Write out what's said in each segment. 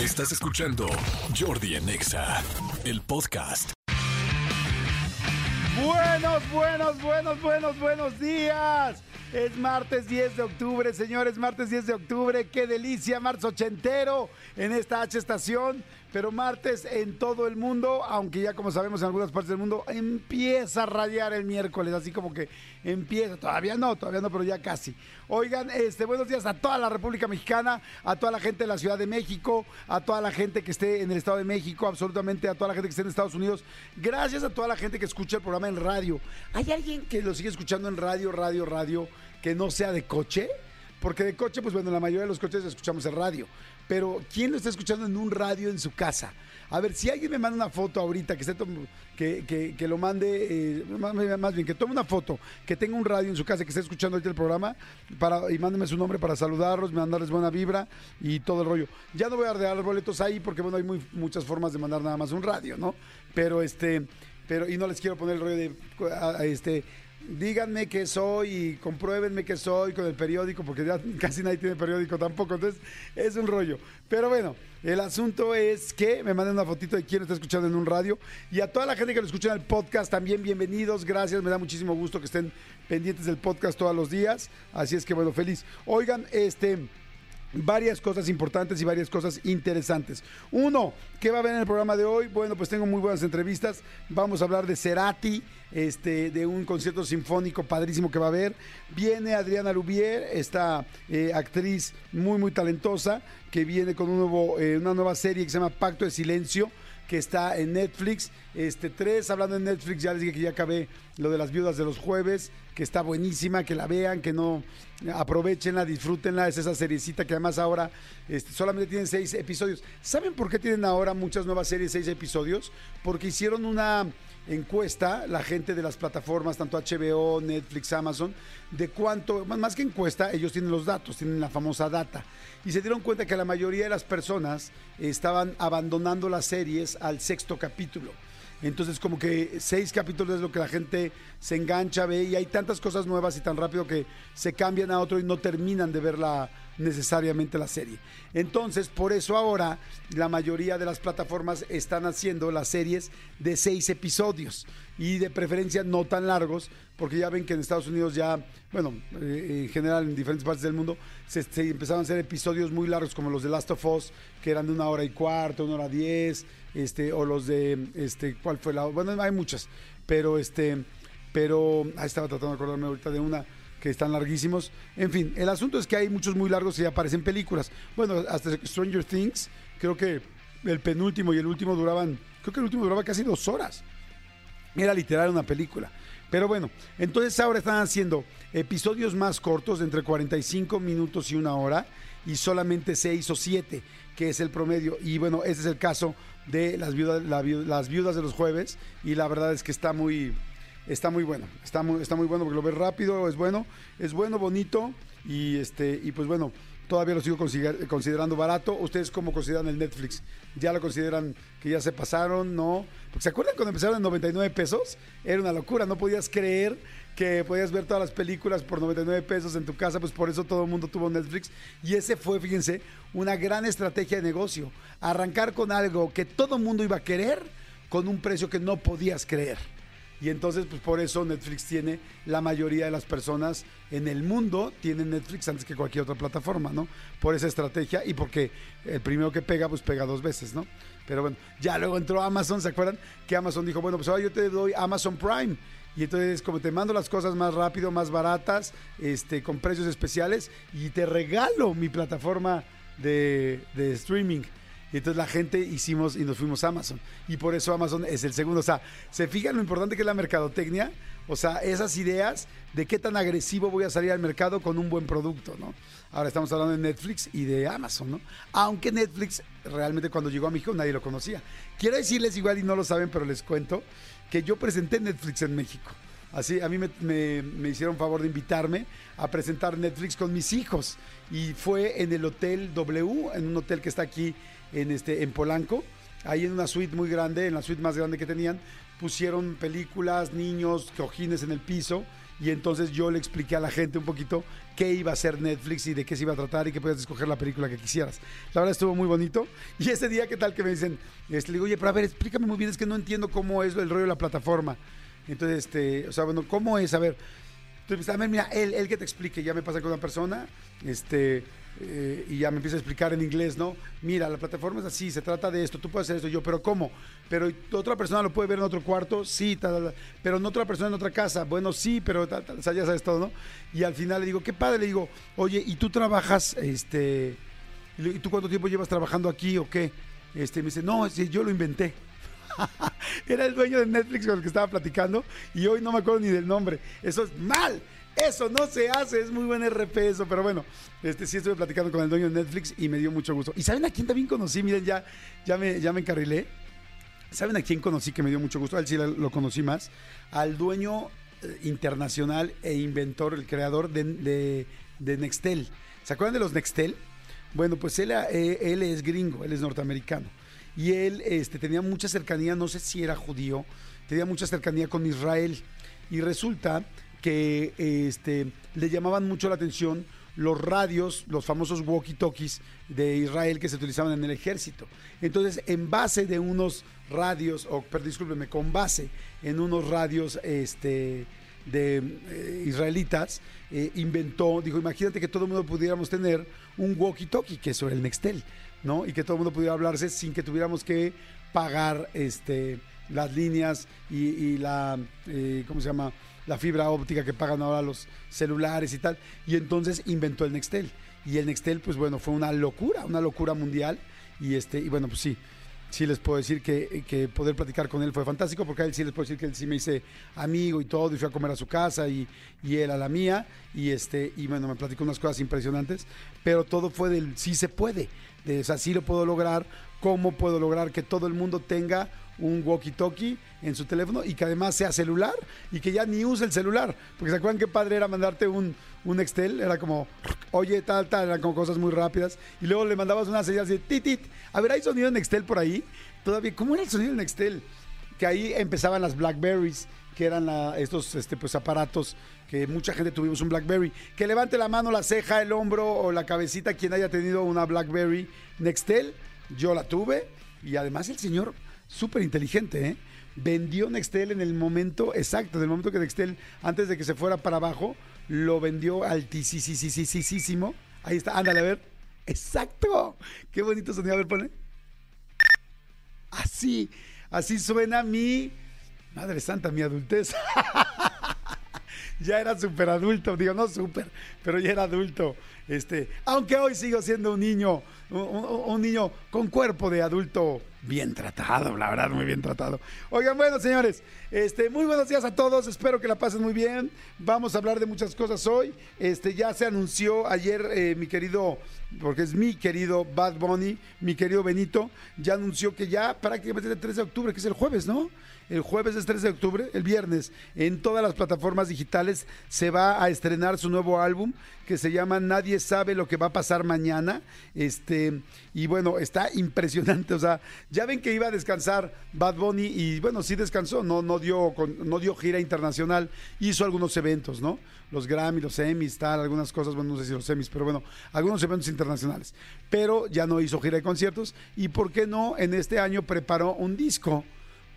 Estás escuchando Jordi en Exa, el podcast. Buenos, buenos, buenos, buenos, buenos días. Es martes 10 de octubre, señores, martes 10 de octubre. Qué delicia, marzo ochentero en esta H estación. Pero martes en todo el mundo, aunque ya como sabemos en algunas partes del mundo, empieza a radiar el miércoles, así como que empieza, todavía no, todavía no, pero ya casi. Oigan, este, buenos días a toda la República Mexicana, a toda la gente de la Ciudad de México, a toda la gente que esté en el Estado de México, absolutamente a toda la gente que esté en Estados Unidos. Gracias a toda la gente que escucha el programa en radio. ¿Hay alguien que lo sigue escuchando en radio, radio, radio, que no sea de coche? Porque de coche, pues bueno, la mayoría de los coches escuchamos en radio. Pero ¿quién lo está escuchando en un radio en su casa? A ver, si alguien me manda una foto ahorita, que, esté que, que, que, lo mande, eh, más, bien, que tome una foto, que tenga un radio en su casa, que esté escuchando ahorita el programa, para, y mándeme su nombre para saludarlos, mandarles buena vibra y todo el rollo. Ya no voy a dar boletos ahí porque, bueno, hay muchas formas de mandar nada más un radio, ¿no? Pero, este, pero, y no les quiero poner el rollo de, este, díganme que soy y compruébenme que soy con el periódico, porque ya casi nadie tiene periódico tampoco, entonces es un rollo. Pero bueno, el asunto es que me manden una fotito de quién está escuchando en un radio y a toda la gente que lo escucha en el podcast también bienvenidos, gracias, me da muchísimo gusto que estén pendientes del podcast todos los días, así es que bueno, feliz. Oigan, este varias cosas importantes y varias cosas interesantes. Uno, ¿qué va a haber en el programa de hoy? Bueno, pues tengo muy buenas entrevistas. Vamos a hablar de Cerati, este, de un concierto sinfónico padrísimo que va a haber. Viene Adriana Lubier, esta eh, actriz muy, muy talentosa, que viene con un nuevo, eh, una nueva serie que se llama Pacto de Silencio que está en Netflix. Este, tres, hablando en Netflix, ya les dije que ya acabé lo de las viudas de los jueves, que está buenísima, que la vean, que no aprovechenla, disfrútenla. Es esa seriecita que además ahora este, solamente tienen seis episodios. ¿Saben por qué tienen ahora muchas nuevas series, seis episodios? Porque hicieron una encuesta, la gente de las plataformas, tanto HBO, Netflix, Amazon, de cuánto, más que encuesta, ellos tienen los datos, tienen la famosa data. Y se dieron cuenta que la mayoría de las personas estaban abandonando las series al sexto capítulo. Entonces como que seis capítulos es lo que la gente se engancha, ve y hay tantas cosas nuevas y tan rápido que se cambian a otro y no terminan de verla necesariamente la serie. Entonces, por eso ahora la mayoría de las plataformas están haciendo las series de seis episodios y de preferencia no tan largos, porque ya ven que en Estados Unidos ya, bueno, eh, en general en diferentes partes del mundo, se, empezaron a hacer episodios muy largos como los de Last of Us, que eran de una hora y cuarto, una hora diez, este, o los de, este, ¿cuál fue la? Bueno, hay muchas, pero este, pero, ahí estaba tratando de acordarme ahorita de una que están larguísimos. En fin, el asunto es que hay muchos muy largos y aparecen películas. Bueno, hasta Stranger Things, creo que el penúltimo y el último duraban, creo que el último duraba casi dos horas. Era literal una película. Pero bueno, entonces ahora están haciendo episodios más cortos, de entre 45 minutos y una hora, y solamente 6 o 7, que es el promedio. Y bueno, ese es el caso de las viudas, las viudas de los jueves, y la verdad es que está muy, está muy bueno, está muy, está muy bueno porque lo ves rápido, es bueno, es bueno, bonito y este y pues bueno, todavía lo sigo considerando barato. ¿Ustedes cómo consideran el Netflix? ¿Ya lo consideran que ya se pasaron? ¿No? Porque ¿se acuerdan cuando empezaron en 99 pesos? Era una locura, no podías creer que podías ver todas las películas por 99 pesos en tu casa, pues por eso todo el mundo tuvo Netflix. Y ese fue, fíjense, una gran estrategia de negocio. Arrancar con algo que todo el mundo iba a querer con un precio que no podías creer. Y entonces, pues por eso Netflix tiene la mayoría de las personas en el mundo tienen Netflix antes que cualquier otra plataforma, ¿no? Por esa estrategia y porque el primero que pega, pues pega dos veces, ¿no? Pero bueno, ya luego entró Amazon, ¿se acuerdan? Que Amazon dijo, bueno, pues ahora yo te doy Amazon Prime. Y entonces, como te mando las cosas más rápido, más baratas, este, con precios especiales, y te regalo mi plataforma de, de streaming. Y entonces la gente hicimos y nos fuimos a Amazon. Y por eso Amazon es el segundo. O sea, ¿se fijan lo importante que es la mercadotecnia? O sea, esas ideas de qué tan agresivo voy a salir al mercado con un buen producto, ¿no? Ahora estamos hablando de Netflix y de Amazon, ¿no? Aunque Netflix realmente cuando llegó a México nadie lo conocía. Quiero decirles igual y no lo saben, pero les cuento que yo presenté Netflix en México. Así, a mí me, me, hicieron favor de invitarme a presentar Netflix con mis hijos. Y fue en el Hotel W, en un hotel que está aquí en, este, en Polanco. Ahí en una suite muy grande, en la suite más grande que tenían, pusieron películas, niños, cojines en el piso y entonces yo le expliqué a la gente un poquito qué iba a ser Netflix y de qué se iba a tratar y que podías escoger la película que quisieras. La verdad estuvo muy bonito. Y ese día, ¿qué tal que me dicen? Este, le digo, oye, pero a ver, explícame muy bien, es que no entiendo cómo es el rollo de la plataforma. Entonces, este, o sea, bueno, ¿cómo es? A ver, entonces, a ver, mira, él, él que te explique, ya me pasa con una persona, este, eh, y ya me empieza a explicar en inglés, ¿no? Mira, la plataforma es así, se trata de esto, tú puedes hacer esto, yo, pero ¿cómo? Pero otra persona lo puede ver en otro cuarto, sí, tal, pero no otra persona en otra casa, bueno, sí, pero tal, o ya sabes todo, ¿no? Y al final le digo, qué padre, le digo, oye, ¿y tú trabajas, este, y tú cuánto tiempo llevas trabajando aquí o qué? Este, me dice, no, yo lo inventé. Era el dueño de Netflix con el que estaba platicando y hoy no me acuerdo ni del nombre. Eso es mal. Eso no se hace, es muy buen RP eso, pero bueno, este sí estuve platicando con el dueño de Netflix y me dio mucho gusto. ¿Y saben a quién también conocí? Miren, ya, ya, me, ya me encarrilé. ¿Saben a quién conocí que me dio mucho gusto? A él sí lo conocí más. Al dueño eh, internacional e inventor, el creador de, de, Nextel. ¿Se acuerdan de los Nextel? Bueno, pues él, eh, él es gringo, él es norteamericano. Y él este, tenía mucha cercanía, no sé si era judío, tenía mucha cercanía con Israel. Y resulta que este, le llamaban mucho la atención los radios, los famosos walkie-talkies de Israel que se utilizaban en el ejército. Entonces, en base de unos radios, o perdón, discúlpeme, con base en unos radios este, de eh, israelitas, eh, inventó, dijo, imagínate que todo el mundo pudiéramos tener un walkie-talkie, que eso era el Nextel, ¿no? Y que todo el mundo pudiera hablarse sin que tuviéramos que pagar este, las líneas y, la, eh, ¿cómo se llama? la fibra óptica que pagan ahora los celulares y tal. Y entonces inventó el Nextel. Y el Nextel, pues bueno, fue una locura, una locura mundial. Y este, y bueno, pues sí, sí les puedo decir que, que, poder platicar con él fue fantástico, porque a él sí les puedo decir que él sí me hice amigo y todo, y fui a comer a su casa y, y él a la mía, y este, y bueno, me platicó unas cosas impresionantes, pero todo fue del sí se puede, de, o lo puedo lograr, cómo puedo lograr que todo el mundo tenga un walkie-talkie en su teléfono y que además sea celular y que ya ni use el celular. Porque se acuerdan qué padre era mandarte un, un Excel, era como, oye, tal, tal, eran como cosas muy rápidas. Y luego le mandabas una señal así, titit. A ver, ¿hay sonido en Excel por ahí? Todavía, ¿cómo era el sonido en Excel? Que ahí empezaban las Blackberries, que eran estos este, pues, aparatos que mucha gente tuvimos un Blackberry. Que levante la mano, la ceja, el hombro o la cabecita quien haya tenido una Blackberry Nextel. Yo la tuve y además el señor súper inteligente, ¿eh? Vendió Nextel en el momento exacto, en el momento que Nextel, antes de que se fuera para abajo, lo vendió altísimo. Ahí está, ándale a ver. Exacto. Qué bonito sonido. A ver, pone. Así, así suena mi. Madre santa, mi adultez. ya era súper adulto, digo, no súper, pero ya era adulto. Este, aunque hoy sigo siendo un niño, un, niño con cuerpo de adulto bien tratado, la verdad, muy bien tratado. Oigan, bueno, señores, este, muy buenos días a todos, espero que la pasen muy bien. Vamos a hablar de muchas cosas hoy. Este, ya se anunció ayer eh, mi querido, porque es mi querido Bad Bunny, mi querido Benito, ya anunció que ya prácticamente el 3 de octubre, que es el jueves, ¿no? El jueves es 3 de octubre, el viernes, en todas las plataformas digitales se va a estrenar su nuevo álbum que se llama Nadie sabe lo que va a pasar mañana. Este, y bueno, está impresionante, o sea, ya ven que iba a descansar Bad Bunny y bueno, sí descansó, no no dio no dio gira internacional, hizo algunos eventos, ¿no? Los Grammy, los Emmys, tal, algunas cosas, bueno, no sé si los Emmys, pero bueno, algunos eventos internacionales. Pero ya no hizo gira de conciertos y por qué no en este año preparó un disco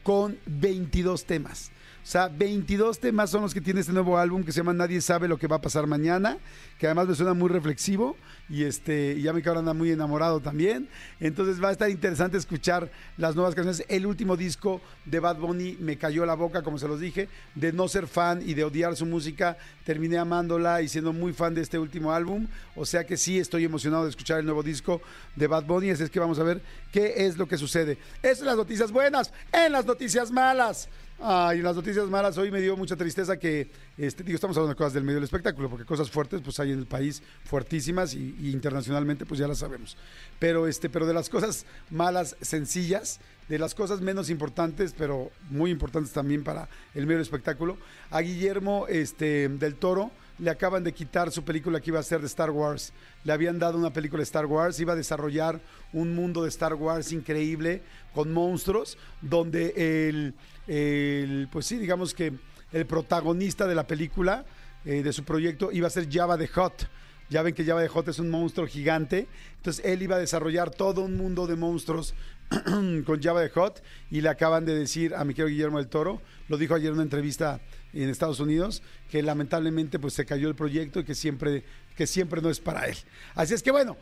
con 22 temas. O sea, 22 temas son los que tiene este nuevo álbum que se llama Nadie sabe lo que va a pasar mañana, que además me suena muy reflexivo y este ya me cabrón anda muy enamorado también. Entonces va a estar interesante escuchar las nuevas canciones. El último disco de Bad Bunny me cayó la boca, como se los dije, de no ser fan y de odiar su música, terminé amándola y siendo muy fan de este último álbum. O sea que sí estoy emocionado de escuchar el nuevo disco de Bad Bunny, así es que vamos a ver qué es lo que sucede. Son las noticias buenas, en las noticias malas. Ah, y las noticias malas, hoy me dio mucha tristeza que, este, digo, estamos hablando de cosas del medio del espectáculo, porque cosas fuertes, pues hay en el país fuertísimas y, internacionalmente, pues ya las sabemos. Pero, este, pero de las cosas malas, sencillas, de las cosas menos importantes, pero muy importantes también para el medio del espectáculo, a Guillermo este, del Toro le acaban de quitar su película que iba a ser de Star Wars. Le habían dado una película de Star Wars, iba a desarrollar un mundo de Star Wars increíble, con monstruos, donde el, pues sí, digamos que el protagonista de la película, eh, de su proyecto, iba a ser Java the Hot. Ya ven que Java the Hot es un monstruo gigante. Entonces él iba a desarrollar todo un mundo de monstruos con Java the Hot y le acaban de decir a mi querido Guillermo del Toro, lo dijo ayer en una entrevista en Estados Unidos, que lamentablemente pues se cayó el proyecto y que siempre, que siempre no es para él. Así es que bueno,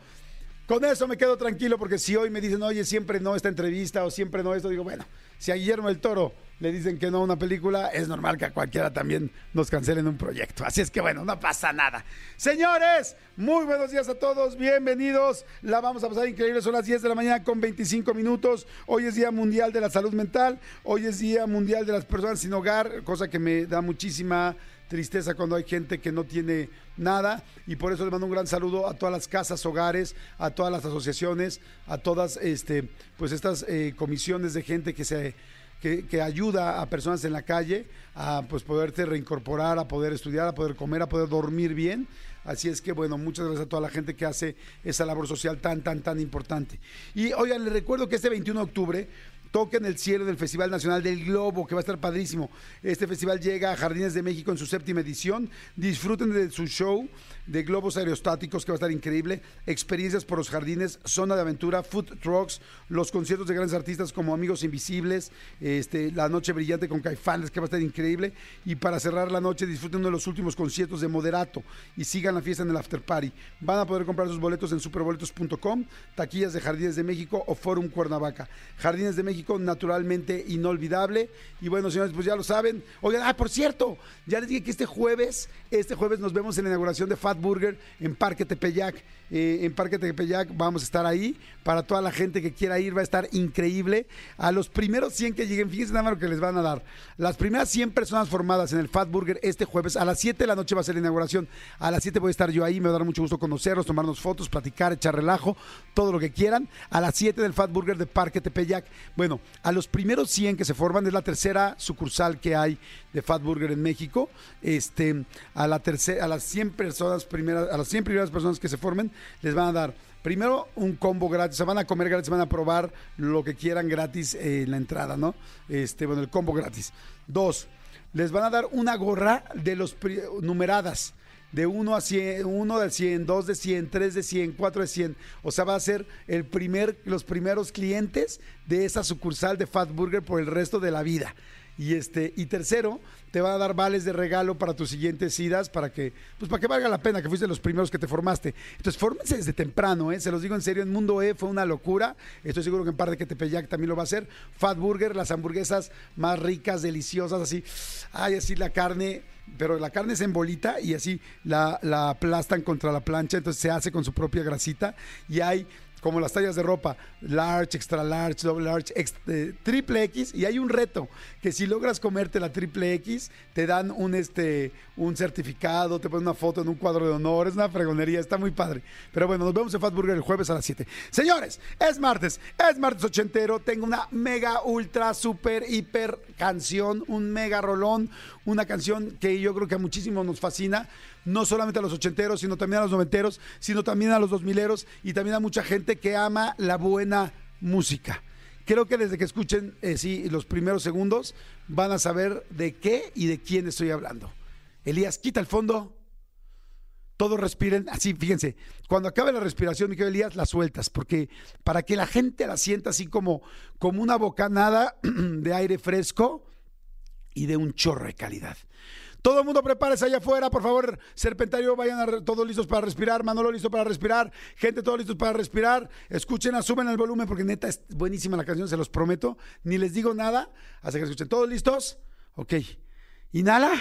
con eso me quedo tranquilo porque si hoy me dicen, oye, siempre no esta entrevista o siempre no esto, digo, bueno, si a Guillermo del Toro le dicen que no a una película, es normal que a cualquiera también nos cancelen un proyecto. Así es que bueno, no pasa nada. Señores, muy buenos días a todos, bienvenidos. La vamos a pasar increíble, son las 10 de la mañana con 25 minutos. Hoy es Día Mundial de la Salud Mental, hoy es Día Mundial de las Personas sin Hogar, cosa que me da muchísima tristeza cuando hay gente que no tiene nada y por eso les mando un gran saludo a todas las casas, hogares, a todas las asociaciones, a todas este, pues estas eh, comisiones de gente que se que, ayuda a personas en la calle a pues poderte reincorporar, a poder estudiar, a poder comer, a poder dormir bien. Así es que, bueno, muchas gracias a toda la gente que hace esa labor social tan, tan, tan importante. Y oigan, les recuerdo que este 21 de octubre toquen el cielo del Festival Nacional del Globo, que va a estar padrísimo. Este festival llega a Jardines de México en su séptima edición. Disfruten de su show de globos aerostáticos, que va a estar increíble. Experiencias por los jardines, zona de aventura, food trucks, los conciertos de grandes artistas como Amigos Invisibles, este, La Noche Brillante con Caifanes, que va a estar increíble. Y para cerrar la noche, disfruten de los últimos conciertos de Moderato y sigan la fiesta en el After Party. Van a poder comprar sus boletos en superboletos.com, taquillas de Jardines de México o Forum Cuernavaca. Jardines de México naturalmente inolvidable. Y bueno, señores, pues ya lo saben. Oigan, ah, por cierto, ya les dije que este jueves, este jueves nos vemos en la inauguración de Fat Burger en Parque Tepeyac. Eh, en Parque Tepeyac vamos a estar ahí. Para toda la gente que quiera ir, va a estar increíble. A los primeros 100 que lleguen, fíjense nada más lo que les van a dar. Las primeras 100 personas formadas en el Fat Burger este jueves, a las 7 de la noche va a ser la inauguración. A las 7 voy a estar yo ahí, me va a dar mucho gusto conocerlos, tomarnos fotos, platicar, echar relajo, todo lo que quieran. A las 7 del Fat Burger de Parque Tepeyac. Bueno, a los primeros 100 que se forman, es la tercera sucursal que hay de Fat Burger en México. Este, a, la tercera, a las 100 personas primeras, a las 100 primeras personas que se formen, les van a dar primero un combo gratis, se van a comer gratis, van a probar lo que quieran gratis en la entrada, ¿no? Este, bueno, el combo gratis. Dos, les van a dar una gorra de los numeradas de 1 a 100, 1 de 100, 2 de 100, 3 de 100, 4 de 100. O sea, va a ser el primer, los primeros clientes de esa sucursal de Fat Burger por el resto de la vida. Y este, y tercero, te van a dar vales de regalo para tus siguientes idas, para que, pues para que valga la pena, que fuiste los primeros que te formaste. Entonces, fórmense desde temprano, ¿eh? se los digo en serio, en Mundo E fue una locura. Estoy seguro que en Par de Tepeyac también lo va a hacer. Fat Burger, las hamburguesas más ricas, deliciosas, así. Ay, así la carne pero la carne es en bolita y así la, la, aplastan contra la plancha, entonces se hace con su propia grasita y hay como las tallas de ropa, large, extra large, double large, eh, triple X, y hay un reto, que si logras comerte la triple X, te dan un, este, un certificado, te ponen una foto en un cuadro de honor, es una fregonería, está muy padre. Pero bueno, nos vemos en Fat Burger el jueves a las 7. Señores, es martes, es martes ochentero, tengo una mega, ultra, super, hiper canción, un mega rolón, una canción que yo creo que a muchísimos nos fascina, no solamente a los ochenteros, sino también a los noventeros, sino también a los dos mileros y también a mucha gente que ama la buena música. Creo que desde que escuchen eh, sí, los primeros segundos van a saber de qué y de quién estoy hablando. Elías, quita el fondo. Todos respiren así, fíjense. Cuando acabe la respiración, Miguel Elías, la sueltas, porque para que la gente la sienta así como, como una bocanada de aire fresco y de un chorro de calidad. Todo el mundo prepárese allá afuera, por favor. Serpentario, vayan todos listos para respirar. Manolo listo para respirar. Gente, todos listos para respirar. Escuchen, asumen el volumen porque neta es buenísima la canción, se los prometo. Ni les digo nada hasta que escuchen. ¿Todos listos? Ok. Inhala.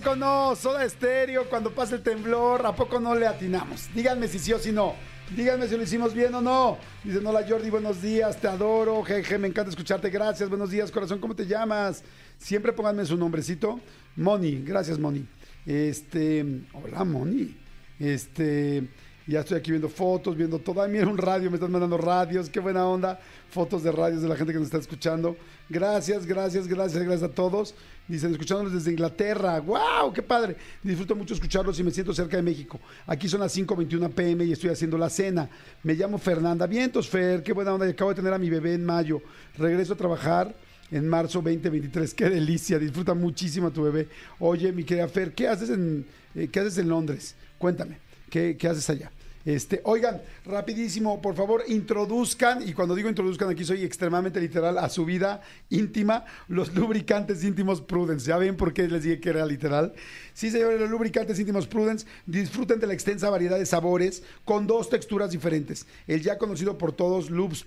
No? Soda estéreo, cuando pasa el temblor, ¿a poco no le atinamos? Díganme si sí o si no. Díganme si lo hicimos bien o no. Dicen, hola Jordi, buenos días, te adoro, jeje, me encanta escucharte, gracias, buenos días, corazón, ¿cómo te llamas? Siempre pónganme su nombrecito. Moni, gracias Moni. Este, hola Moni. Este, ya estoy aquí viendo fotos, viendo todo. Ay, mira un radio, me están mandando radios, qué buena onda. Fotos de radios de la gente que nos está escuchando. Gracias, gracias, gracias, gracias a todos. Dicen, escuchándonos desde Inglaterra. ¡Wow! ¡Qué padre! Disfruto mucho escucharlos y me siento cerca de México. Aquí son las 5.21 pm y estoy haciendo la cena. Me llamo Fernanda. Vientos, Fer. Qué buena onda. Y acabo de tener a mi bebé en mayo. Regreso a trabajar en marzo 2023. ¡Qué delicia! Disfruta muchísimo a tu bebé. Oye, mi querida Fer, ¿qué haces en, eh, ¿qué haces en Londres? Cuéntame. ¿Qué, qué haces allá? Este, oigan, rapidísimo, por favor, introduzcan, y cuando digo introduzcan aquí soy extremadamente literal, a su vida íntima, los lubricantes íntimos Prudence. ¿Ya ven por qué les dije que era literal? Sí, señores, los lubricantes íntimos Prudence disfruten de la extensa variedad de sabores con dos texturas diferentes. El ya conocido por todos Lubes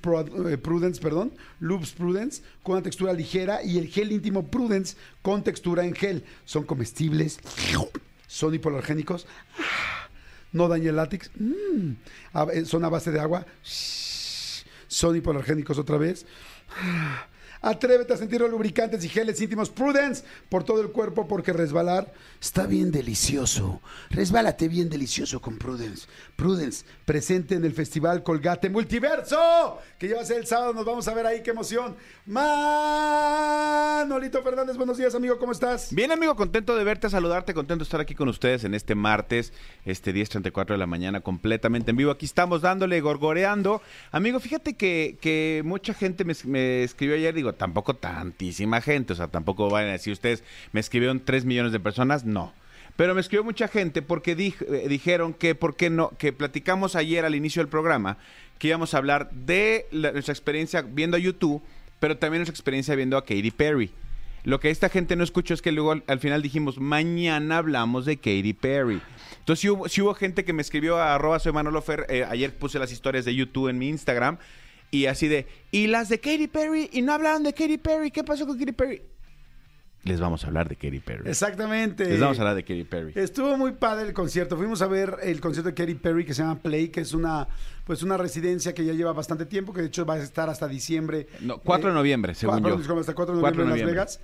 eh, Prudence, perdón, Lubes Prudence, con una textura ligera, y el gel íntimo Prudence con textura en gel. Son comestibles, son hipoalergénicos no daña el látex, mm. son a base de agua, son hipoalergénicos otra vez. Atrévete a sentir los lubricantes y geles íntimos Prudence por todo el cuerpo porque resbalar está bien delicioso. Resbálate bien delicioso con Prudence. Prudence, presente en el Festival Colgate Multiverso, que ya va a ser el sábado, nos vamos a ver ahí, qué emoción. Manolito Fernández, buenos días, amigo, ¿cómo estás? Bien, amigo, contento de verte, saludarte, contento de estar aquí con ustedes en este martes, este 10.34 de la mañana, completamente en vivo. Aquí estamos dándole, gorgoreando. Amigo, fíjate que, que mucha gente me, me escribió ayer, digo, tampoco tantísima gente, o sea, tampoco van a decir ustedes, me escribieron 3 millones de personas, no. Pero me escribió mucha gente porque eh, dijeron que, ¿por qué no? Que platicamos ayer al inicio del programa que íbamos a hablar de nuestra experiencia viendo a YouTube, pero también nuestra experiencia viendo a Katy Perry. Lo que esta gente no escuchó es que luego al, final dijimos, mañana hablamos de Katy Perry. Entonces, si hubo, gente que me escribió a arroba soy eh, ayer puse las historias de YouTube en mi Instagram, y así de, y las de Katy Perry, y no hablaron de Katy Perry, ¿qué pasó con Katy Perry? Les vamos a hablar de Katy Perry. Exactamente. Les vamos a hablar de Katy Perry. Estuvo muy padre el concierto. Fuimos a ver el concierto de Katy Perry que se llama Play, que es una pues una residencia que ya lleva bastante tiempo, que de hecho va a estar hasta diciembre. No, 4 de noviembre, según yo. Hasta 4 de noviembre en Las Vegas.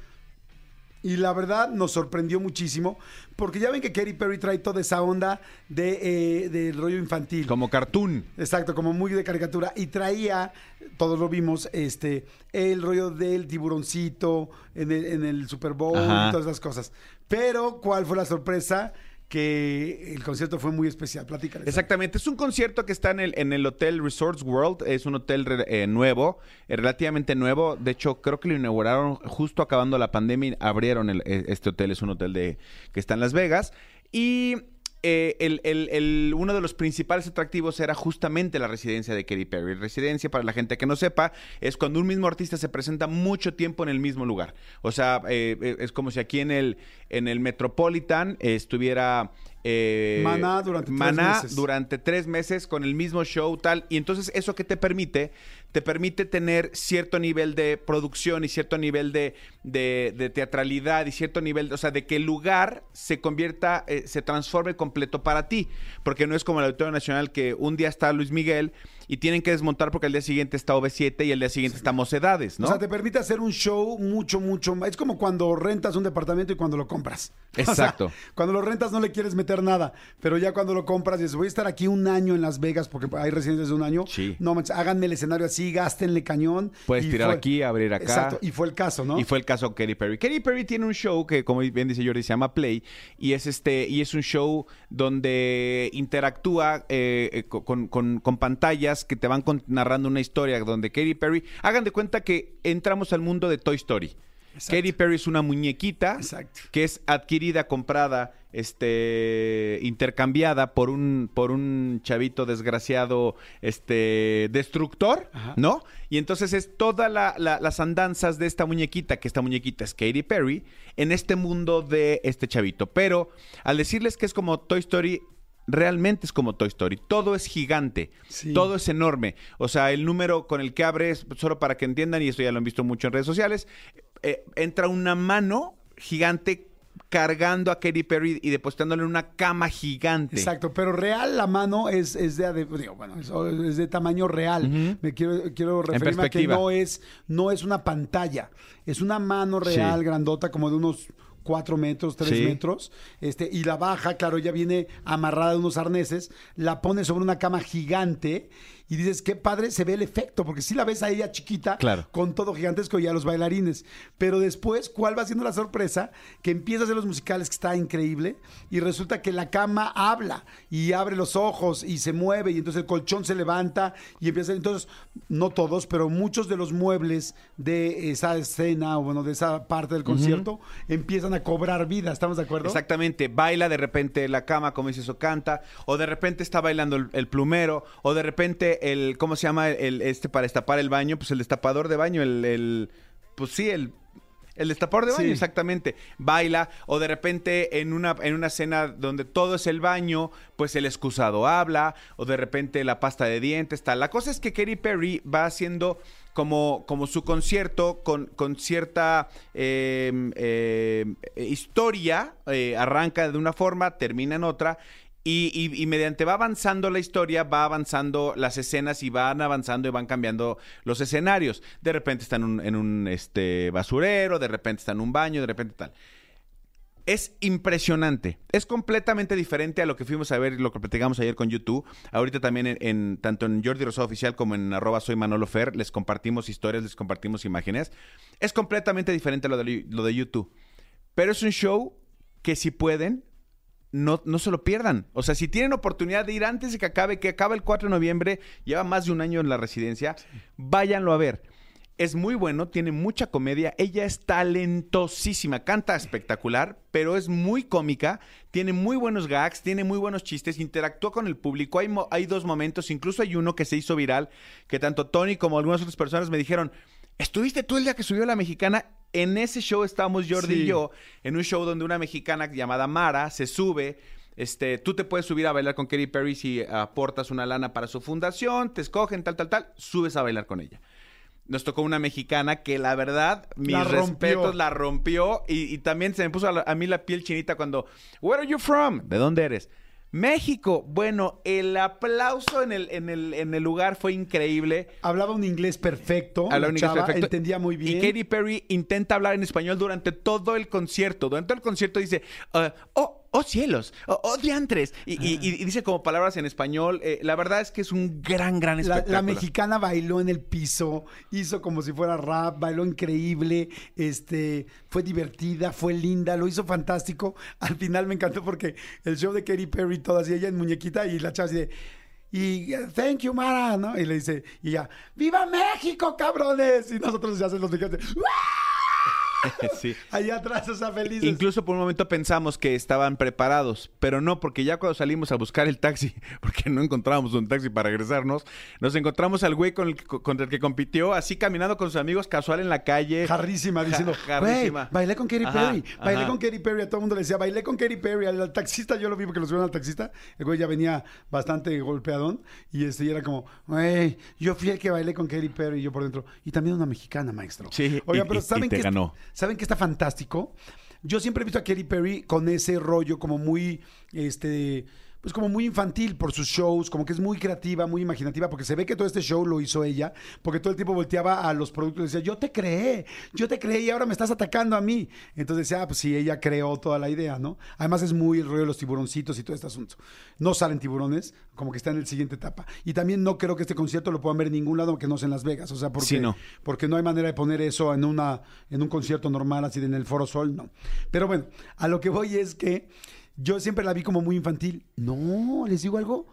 Y la verdad nos sorprendió muchísimo, porque ya ven que Katy Perry trae toda esa onda de, eh, rollo infantil. Como cartoon. Exacto, como muy de caricatura. Y traía, todos lo vimos, este, el rollo del tiburoncito en el, en el Super Bowl y todas esas cosas. Pero, ¿cuál fue la sorpresa? Que el concierto fue muy especial. Platícales. Exactamente, es un concierto que está en el, en el Hotel Resorts World, es un hotel eh, nuevo, eh, relativamente nuevo, de hecho creo que lo inauguraron justo acabando la pandemia, abrieron el, eh, este hotel, es un hotel de, que está en Las Vegas y eh, el, uno de los principales atractivos era justamente la residencia de Katy Perry. Residencia, para la gente que no sepa, es cuando un mismo artista se presenta mucho tiempo en el mismo lugar. O sea, eh, eh, es como si aquí en el, en el Metropolitan estuviera eh, Maná durante tres meses. durante tres meses con el mismo show tal. Y entonces eso que te permite, te permite tener cierto nivel de producción y cierto nivel de, de, teatralidad y cierto nivel, o sea, de que el lugar se convierta, eh, se transforme completo para ti. Porque no es como el Auditorio Nacional que un día está Luis Miguel y tienen que desmontar porque el día siguiente está OV7 y el día siguiente está Mocedades, ¿no? O sea, te permite hacer un show mucho, mucho más. Es como cuando rentas un departamento y cuando lo compras. Exacto. cuando lo rentas no le quieres meter nada, pero ya cuando lo compras dices, voy a estar aquí un año en Las Vegas porque hay residencias de un año. Sí. No háganme el escenario así, gástenle cañón. Puedes tirar aquí, abrir acá. Exacto. Y fue el caso, ¿no? Y fue el caso Katy Perry. Katy Perry tiene un show que, como bien dice Jordi, se llama Play y es este y es un show donde interactúa eh, eh, con, con pantallas que te van con narrando una historia donde Katy Perry, hagan de cuenta que entramos al mundo de Toy Story. Katy Perry es una muñequita que es adquirida, comprada, este, intercambiada por un, por un chavito desgraciado, este, destructor, ¿no? Y entonces es todas las andanzas de esta muñequita, que esta muñequita es Katy Perry, en este mundo de este chavito. Pero al decirles que es como Toy Story, realmente es como Toy Story. Todo es gigante, todo es enorme. O sea, el número con el que abres, solo para que entiendan, y esto ya lo han visto mucho en redes sociales, eh, entra una mano gigante cargando a Katy Perry y depositándole en una cama gigante. Exacto, pero real la mano es, es de, de- digo, bueno, es, es de tamaño real. Me quiero, quiero referirme a que no es, no es una pantalla, es una mano real Sí. grandota como de unos cuatro metros, tres Sí. metros, este, y la baja, claro, ya viene amarrada de unos arneses, la pone sobre una cama gigante y dices, qué padre se ve el efecto, porque si la ves a ella chiquita, Claro. con todo gigantesco y a los bailarines. Pero después, ¿cuál va siendo la sorpresa? Que empieza a hacer los musicales que está increíble y resulta que la cama habla y abre los ojos y se mueve y entonces el colchón se levanta y empieza. Entonces, no todos, pero muchos de los muebles de esa escena o bueno, de esa parte del concierto empiezan a cobrar vida. ¿Estamos de acuerdo? Exactamente, baila de repente la cama, como dices, o canta, o de repente está bailando el, el plumero, o de repente el, ¿cómo se llama? El, este para destapar el baño, pues el destapador de baño, el, el- pues sí, el, el destapador de baño, Sí. exactamente, baila, o de repente en una, en una escena donde todo es el baño, pues el excusado habla, o de repente la pasta de dientes, tal. La cosa es que Katy Perry va haciendo como, como su concierto con, con cierta eh, eh, historia, eh, arranca de una forma, termina en otra. Y, mediante va avanzando la historia, va avanzando las escenas y van avanzando y van cambiando los escenarios. De repente está en un, en este, basurero, de repente está en un baño, de repente tal. Es impresionante. Es completamente diferente a lo que fuimos a ver, lo que platicamos ayer con YouTube. Ahorita también en, tanto en Jordi Rosado Oficial como en arroba soy Manolo Fer, les compartimos historias, les compartimos imágenes. Es completamente diferente a lo de YouTube. Pero es un show que si pueden, no, no se lo pierdan. O sea, si tienen oportunidad de ir antes de que acabe, que acaba el 4 de noviembre, lleva más de un año en la residencia, váyanlo a ver. Es muy bueno, tiene mucha comedia, ella es talentosísima, canta espectacular, pero es muy cómica, tiene muy buenos gags, tiene muy buenos chistes, interactúa con el público, hay, hay dos momentos, incluso hay uno que se hizo viral, que tanto Tony como algunas otras personas me dijeron, ¿estuviste tú el día que subió la mexicana? En ese show estábamos Jordi Sí. y yo, en un show donde una mexicana llamada Mara se sube. Este, tú te puedes subir a bailar con Katy Perry si aportas una lana para su fundación, te escogen, tal, tal, tal, subes a bailar con ella. Nos tocó una mexicana que la verdad, mis La respetos, la rompió y, y también se me puso a, la- a mí la piel chinita cuando, Where are you from? ¿De dónde eres? México. Bueno, el aplauso en el, en el, en el lugar fue increíble. Hablaba un inglés perfecto. Habla la un inglés chava, perfecto. Entendía muy bien. Y Katy Perry intenta hablar en español durante todo el concierto. Durante todo el concierto dice, uh, oh, oh cielos, oh, oh diantres. Y, y- y dice como palabras en español. Eh, la verdad es que es un gran, gran espectáculo. la mexicana bailó en el piso, hizo como si fuera rap, bailó increíble, este, fue divertida, fue linda, lo hizo fantástico. Al final me encantó porque el show de Katy Perry, todas y ella en muñequita y la chava así de, y uh, thank you, Mara, ¿no? Y le dice, y ya, ¡Viva México, cabrones! Y nosotros ya hacen los mexicanos, Sí. allá atrás, o sea, felices. Incluso por un momento pensamos que estaban preparados, pero no, porque ya cuando salimos a buscar el taxi, porque no encontrábamos un taxi para regresarnos, nos encontramos al güey con el, contra el que compitió, así caminando con sus amigos casual en la calle. Jarrísima, diciendo, Ja- güey, jarrísima. bailé con Katy Ajá, Perry, bailé ajá. con Katy Perry, a todo el mundo le decía, bailé con Katy Perry, al, al taxista yo lo vi porque lo subieron al taxista, el güey ya venía bastante golpeadón, y este, y era como, güey, yo fui el que bailé con Katy Perry, y yo por dentro, y también una mexicana, maestro. Sí, Oigan, y- pero y- y ¿saben te qué, ganó. ¿Saben qué está fantástico? Yo siempre he visto a Katy Perry con ese rollo como muy, este, pues como muy infantil por sus shows, como que es muy creativa, muy imaginativa, porque se ve que todo este show lo hizo ella, porque todo el tiempo volteaba a los productos y decía, yo te creé, yo te creé y ahora me estás atacando a mí. Entonces decía, ah, pues sí, ella creó toda la idea, ¿no? Además es muy el rollo de los tiburoncitos y todo este asunto. No salen tiburones, como que está en el siguiente etapa. Y también no creo que este concierto lo puedan ver en ningún lado que no sea en Las Vegas, o sea, porque, Sí, no. porque no hay manera de poner eso en, una, en un concierto normal, así de en el Foro Sol, no. Pero bueno, a lo que voy es que yo siempre la vi como muy infantil. No, les digo algo,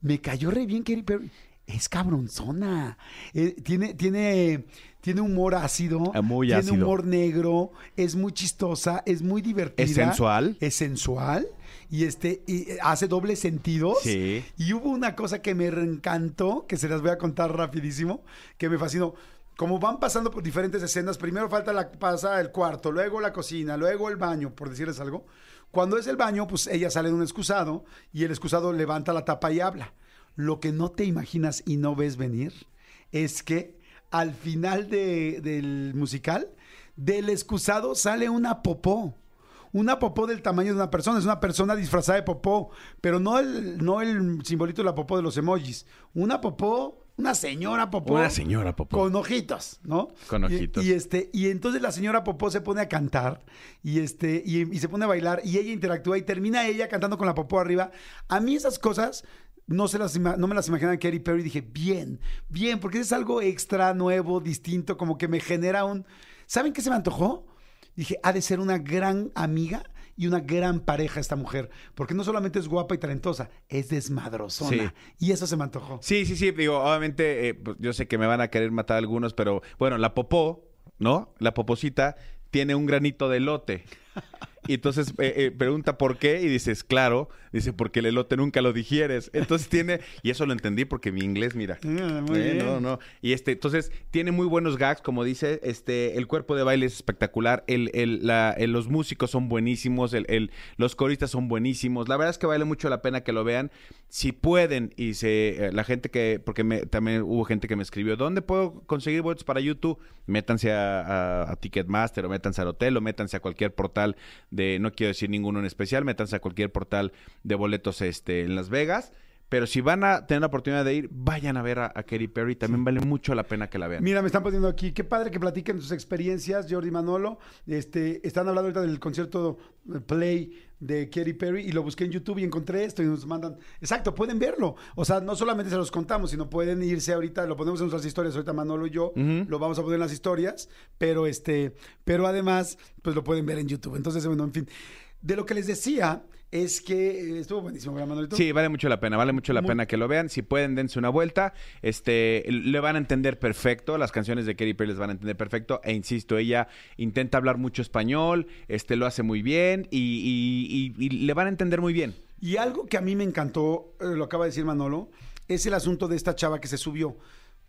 me cayó re bien Katy Perry. Es cabronzona. Eh, tiene, tiene, tiene humor ácido. Ah, muy tiene ácido. humor negro. Es muy chistosa. Es muy divertida. ¿Es sensual? Es sensual. Y este y, eh, hace doble sentidos. Sí. Y hubo una cosa que me encantó, que se las voy a contar rapidísimo, que me fascinó. Como van pasando por diferentes escenas, primero falta la pasa el cuarto, luego la cocina, luego el baño, por decirles algo. Cuando es el baño, pues ella sale de un excusado y el excusado levanta la tapa y habla. Lo que no te imaginas y no ves venir es que al final de- del musical, del excusado sale una popó. una popó del tamaño de una persona, es una persona disfrazada de popó, pero no el, no el simbolito de la popó de los emojis, una popó, una señora popó. Una señora popó. Con ojitos, ¿no? Con ojitos. Y, este, y entonces la señora popó se pone a cantar y este, y, y se pone a bailar y ella interactúa y termina ella cantando con la popó arriba. A mí esas cosas no, se las, no me las imaginaba Katy Perry. Dije, bien, bien, porque es algo extra, nuevo, distinto, como que me genera un... ¿Saben qué se me antojó? Dije, ha de ser una gran amiga y una gran pareja esta mujer, porque no solamente es guapa y talentosa, es desmadrosona. Sí. Y eso se me antojó. Sí, sí, sí. Digo, obviamente, eh, pues, yo sé que me van a querer matar algunos, pero bueno, la popó, ¿no? La poposita tiene un granito de elote. Y entonces eh, eh, pregunta por qué y dices, claro, dice, porque el elote nunca lo digieres. Entonces tiene, y eso lo entendí porque mi inglés, mira. Ah, muy Eh, bien. No, no. Y este, entonces, tiene muy buenos gags, como dice, este, el cuerpo de baile es espectacular, el, el, la- el- los músicos son buenísimos, el, el- los coristas son buenísimos. La verdad es que vale mucho la pena que lo vean. Si pueden, y se, eh, la gente que, porque me- también hubo gente que me escribió, ¿dónde puedo conseguir boletos para YouTube? Métanse a, a- a Ticketmaster o métanse al hotel o métanse a cualquier portal de, no quiero decir ninguno en especial, métanse a cualquier portal de boletos este, en Las Vegas. Pero si van a tener la oportunidad de ir, vayan a ver a, a Katy Perry. También vale mucho la pena que la vean. Mira, me están poniendo aquí, qué padre que platiquen sus experiencias, Jordi Manolo. Este, están hablando ahorita del concierto eh, Play de Katy Perry y lo busqué en YouTube y encontré esto y nos mandan, exacto, pueden verlo. O sea, no solamente se los contamos, sino pueden irse ahorita, lo ponemos en nuestras historias, ahorita Manolo y yo, lo vamos a poner en las historias, pero este, pero además, pues lo pueden ver en YouTube. Entonces, bueno, en fin. De lo que les decía es que eh, estuvo buenísimo, ¿verdad, Manolito? Sí, vale mucho la pena, vale mucho la Muy- pena que lo vean. Si pueden, dense una vuelta. Este, le van a entender perfecto, las canciones de Katy Perry les van a entender perfecto. E insisto, ella intenta hablar mucho español, este, lo hace muy bien y, y- y- y le van a entender muy bien. Y algo que a mí me encantó, eh, lo acaba de decir Manolo, es el asunto de esta chava que se subió.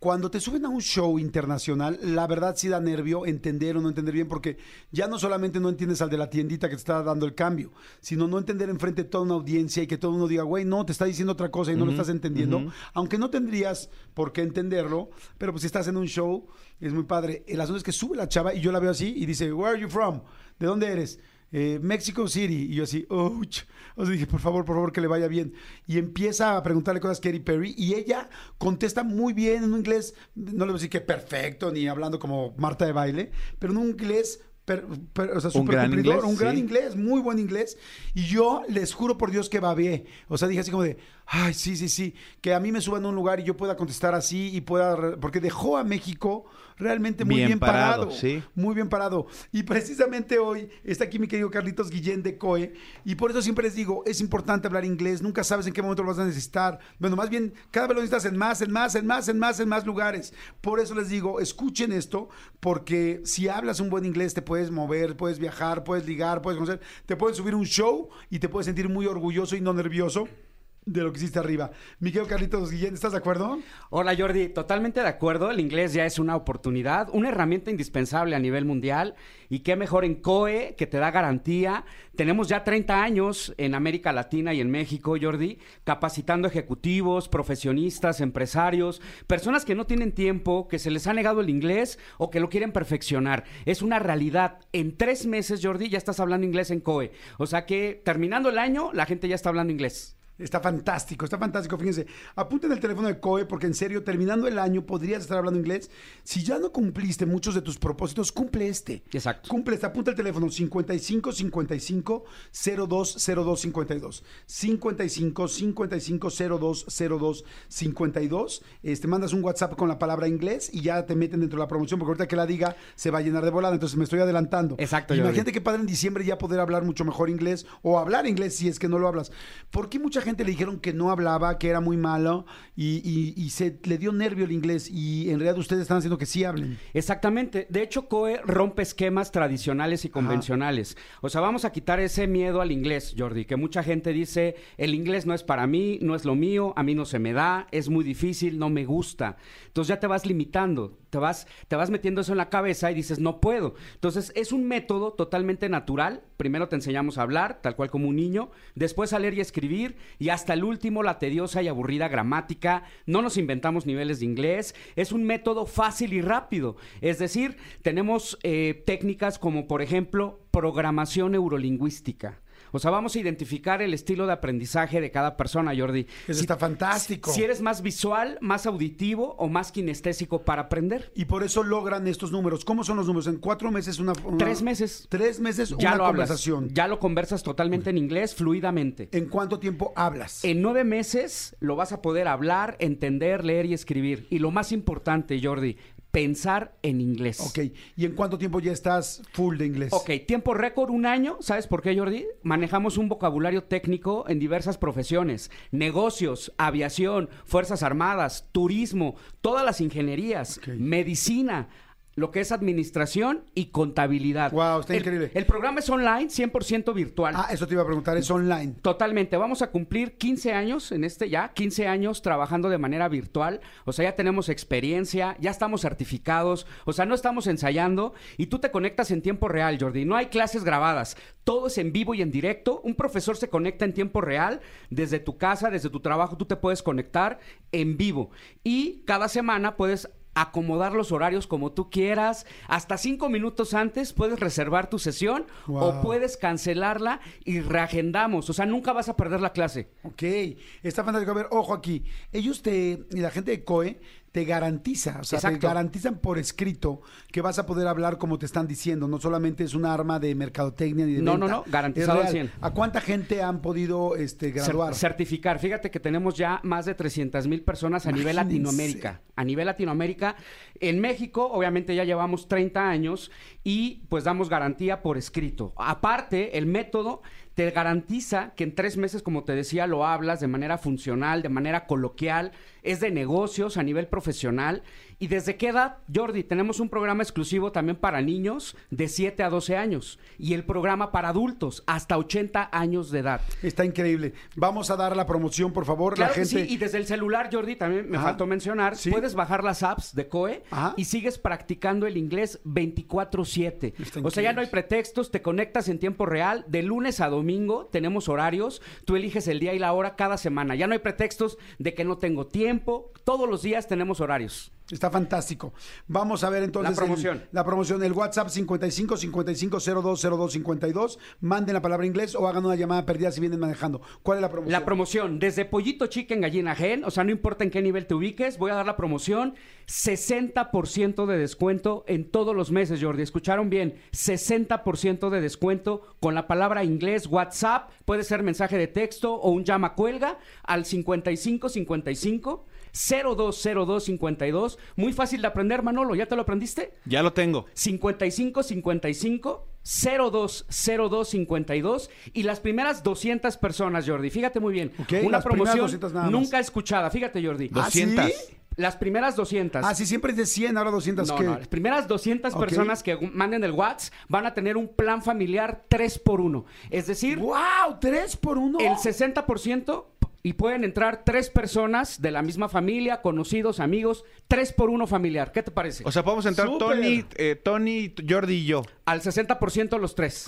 Cuando te suben a un show internacional, la verdad sí da nervio entender o no entender bien, porque ya no solamente no entiendes al de la tiendita que te está dando el cambio, sino no entender enfrente de toda una audiencia y que todo uno diga, güey, no, te está diciendo otra cosa y no lo estás entendiendo, aunque no tendrías por qué entenderlo, pero pues si estás en un show, es muy padre. El asunto es que sube la chava y yo la veo así y dice, where are you from? ¿De dónde eres? Eh, Mexico City. Y yo así, ouch. O sea, dije, por favor, por favor, que le vaya bien. Y empieza a preguntarle cosas a Katy Perry y ella contesta muy bien en un inglés, no le voy a decir que perfecto, ni hablando como Marta de baile, pero en un inglés... per- per- o sea, Un gran cumplidor, inglés, un gran sí. inglés, muy buen inglés. Y yo les juro por Dios que babié. O sea, dije así como de, ay, sí, sí, sí, que a mí me suban a un lugar y yo pueda contestar así y pueda, porque dejó a México realmente muy Bien bien, parado, parado. sí. Muy bien parado. Y precisamente hoy está aquí mi querido Carlitos Guillén de COE. Y por eso siempre les digo, es importante hablar inglés. Nunca sabes en qué momento lo vas a necesitar. Bueno, más bien, cada vez lo necesitas en más, en más, en más, en más, en más lugares. Por eso les digo, escuchen esto, porque si hablas un buen inglés te puedes mover, puedes viajar, puedes ligar, puedes conocer, te puedes subir un show y te puedes sentir muy orgulloso y no nervioso de lo que hiciste arriba. Mi querido Carlitos Guillén, ¿estás de acuerdo? Hola Jordi, totalmente de acuerdo. El inglés ya es una oportunidad, una herramienta indispensable a nivel mundial. Y qué mejor en COE, que te da garantía. Tenemos ya 30 años en América Latina y en México, Jordi, capacitando ejecutivos, profesionistas, empresarios, personas que no tienen tiempo, que se les ha negado el inglés o que lo quieren perfeccionar. Es una realidad. En tres meses, Jordi, ya estás hablando inglés en COE. O sea que terminando el año, la gente ya está hablando inglés. Está fantástico, está fantástico. Fíjense, apunten el teléfono de COE porque en serio, terminando el año podrías estar hablando inglés. Si ya no cumpliste muchos de tus propósitos, cumple este. Exacto. Cumple este, apunta el teléfono 55 55 02 02 52. 55 55 02 02 52. Este, mandas un WhatsApp con la palabra inglés y ya te meten dentro de la promoción porque ahorita que la diga se va a llenar de volada. Entonces me estoy adelantando. Exacto. Imagínate qué padre en diciembre ya poder hablar mucho mejor inglés o hablar inglés si es que no lo hablas. ¿Por qué mucha gente le dijeron que no hablaba, que era muy malo y, y- y se le dio nervio el inglés y en realidad ustedes están haciendo que sí hablen? Exactamente. De hecho, COE rompe esquemas tradicionales y convencionales. O sea, vamos a quitar ese miedo al inglés, Jordi, que mucha gente dice, el inglés no es para mí, no es lo mío, a mí no se me da, es muy difícil, no me gusta. Entonces ya te vas limitando, te vas, te vas metiendo eso en la cabeza y dices, no puedo. Entonces es un método totalmente natural. Primero te enseñamos a hablar, tal cual como un niño, después a leer y escribir, y hasta el último la tediosa y aburrida gramática. No nos inventamos niveles de inglés. Es un método fácil y rápido. Es decir, tenemos eh, técnicas como, por ejemplo, programación neurolingüística. O sea, vamos a identificar el estilo de aprendizaje de cada persona, Jordi. Eso está fantástico. Si eres más visual, más auditivo o más kinestésico para aprender. Y por eso logran estos números. ¿Cómo son los números? En cuatro meses una... una- Tres meses. Tres meses Ya una lo hablas. conversación. Ya lo conversas totalmente en inglés, fluidamente. ¿En cuánto tiempo hablas? En nueve meses lo vas a poder hablar, entender, leer y escribir. Y lo más importante, Jordi, pensar en inglés. Ok. ¿Y en cuánto tiempo ya estás full de inglés? Ok, tiempo récord, un año. ¿Sabes por qué, Jordi? Manejamos un vocabulario técnico en diversas profesiones. Negocios, aviación, Fuerzas Armadas, turismo, todas las ingenierías, medicina, lo que es administración y contabilidad. Guau, está El- increíble. El programa es online, 100% virtual. Ah, eso te iba a preguntar. Es online. Totalmente, vamos a cumplir 15 años en este ya, 15 años trabajando de manera virtual, o sea, ya tenemos experiencia, ya estamos certificados, o sea, no estamos ensayando y tú te conectas en tiempo real, Jordi, no hay clases grabadas, todo es en vivo y en directo, un profesor se conecta en tiempo real, desde tu casa, desde tu trabajo, tú te puedes conectar en vivo y cada semana puedes acomodar los horarios como tú quieras. Hasta cinco minutos antes puedes reservar tu sesión o puedes cancelarla y reagendamos. O sea, nunca vas a perder la clase. Ok, está fantástico. A ver, ojo aquí. Ellos te, y la gente de COE te garantiza, o sea, te garantizan por escrito que vas a poder hablar como te están diciendo. No solamente es un arma de mercadotecnia ni de No, venta. no, no, garantizado al real. 100. ¿A cuánta gente han podido este, graduar? certificar. Fíjate que tenemos ya más de 300 mil personas a nivel. Latinoamérica. A nivel Latinoamérica. En México, obviamente, ya llevamos 30 años y pues damos garantía por escrito. Aparte, el método te garantiza que en tres meses, como te decía, lo hablas de manera funcional, de manera coloquial, es de negocios a nivel profesional. ¿Y desde qué edad, Jordi? Tenemos un programa exclusivo también para niños de 7 a 12 años y el programa para adultos hasta 80 años de edad. Está increíble. Vamos a dar la promoción, por favor. Claro la que gente. sí, y desde el celular, Jordi, también me Ajá. faltó mencionar, Sí. puedes bajar las apps de COE Ajá. y sigues practicando el inglés 24/7. Está O sea, ya no hay pretextos, te conectas en tiempo real, de lunes a domingo tenemos horarios, tú eliges el día y la hora cada semana. Ya no hay pretextos de que no tengo tiempo, todos los días tenemos horarios. Está fantástico. Vamos a ver entonces. La promoción. el- la promoción, el WhatsApp 55 55 02 02 52. Manden la palabra inglés o hagan una llamada perdida si vienen manejando. ¿Cuál es la promoción? La promoción, desde pollito chicken, gallina gen, o sea, no importa en qué nivel te ubiques, voy a dar la promoción, 60% de descuento en todos los meses, Jordi. ¿Escucharon bien? 60% de descuento con la palabra inglés, WhatsApp, puede ser mensaje de texto o un llama cuelga al 5555 020252. Muy fácil de aprender, Manolo, ¿ya te lo aprendiste? Ya lo tengo. 55 55 02 02 52 y las primeras 200 personas, Jordi. Fíjate muy bien. Ok, Una promoción 200 nada más. nunca escuchada. Fíjate, Jordi. ¿Ah, 200. sí? Las primeras 200. Ah, sí, siempre es de 100, ahora 200. No, ¿qué? no, las primeras 200 Ok. personas que manden el WhatsApp van a tener un plan familiar 3 por 1. Es decir, ¡Wow! ¿Tres por uno? el 60% y pueden entrar tres personas de la misma familia, conocidos, amigos, 3 por 1 familiar. ¿Qué te parece? O sea, podemos entrar. Tony, eh, Tony, Jordi y yo. Al 60% los tres.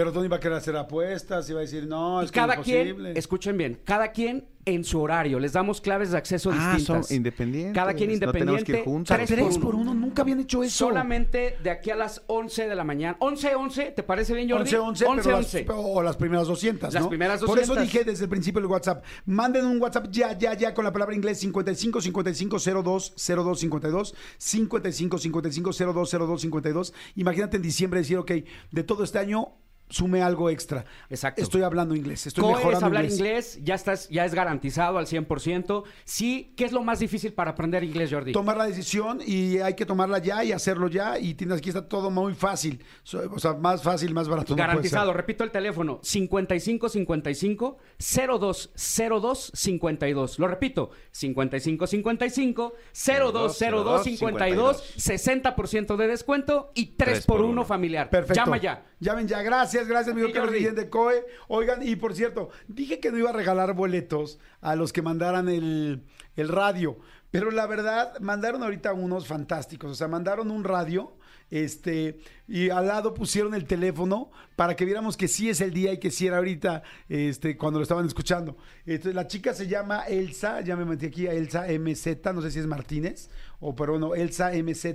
Pero Tony va a querer hacer apuestas y va a decir, no, Y es que cada imposible. quien, escuchen bien, cada quien en su horario. Les damos claves de acceso Ah, distintas. son independientes. Cada quien No tenemos que ir independiente. juntos. Tres tres por por uno. uno. Nunca habían hecho eso. Solamente de aquí a las 11 de la mañana. 11, 11, ¿te parece bien, Jordi? 11, 11, 11, pero 11. Las, o las primeras 200, Las ¿no? primeras Por eso 200. dije desde el principio el WhatsApp. Manden un WhatsApp ya, ya, ya con la palabra inglés 55 55 02 02 52 55 55 02 02 52. Imagínate en diciembre decir, ok, de todo este año sume algo extra. Exacto. Estoy hablando inglés, estoy mejorando hablar inglés. inglés, ya, estás, ya es garantizado al 100%. Sí, ¿qué es lo más difícil para aprender inglés, Jordi? Tomar la decisión y hay que tomarla ya y hacerlo ya y tienes aquí está todo muy fácil. O sea, más fácil, más barato. Garantizado, repito el teléfono, 5555 0202 52. Lo repito, 5555 0202 52, 60% de descuento y 3 Tres por por 1 uno. familiar. Perfecto. Llama ya. Llamen ya. Gracias, gracias, Sí, Carlos. Guillén de COE. Oigan, y por cierto, dije que no iba a regalar boletos a los que mandaran el, el radio. Pero la verdad, mandaron ahorita unos fantásticos. O sea, mandaron un radio. Este, y al lado pusieron el teléfono para que viéramos que sí es el día y que sí era ahorita, este, cuando lo estaban escuchando. Entonces, la chica se llama Elsa, ya me metí aquí a Elsa MZ, no sé si es Martínez, o pero no, Elsa MZ,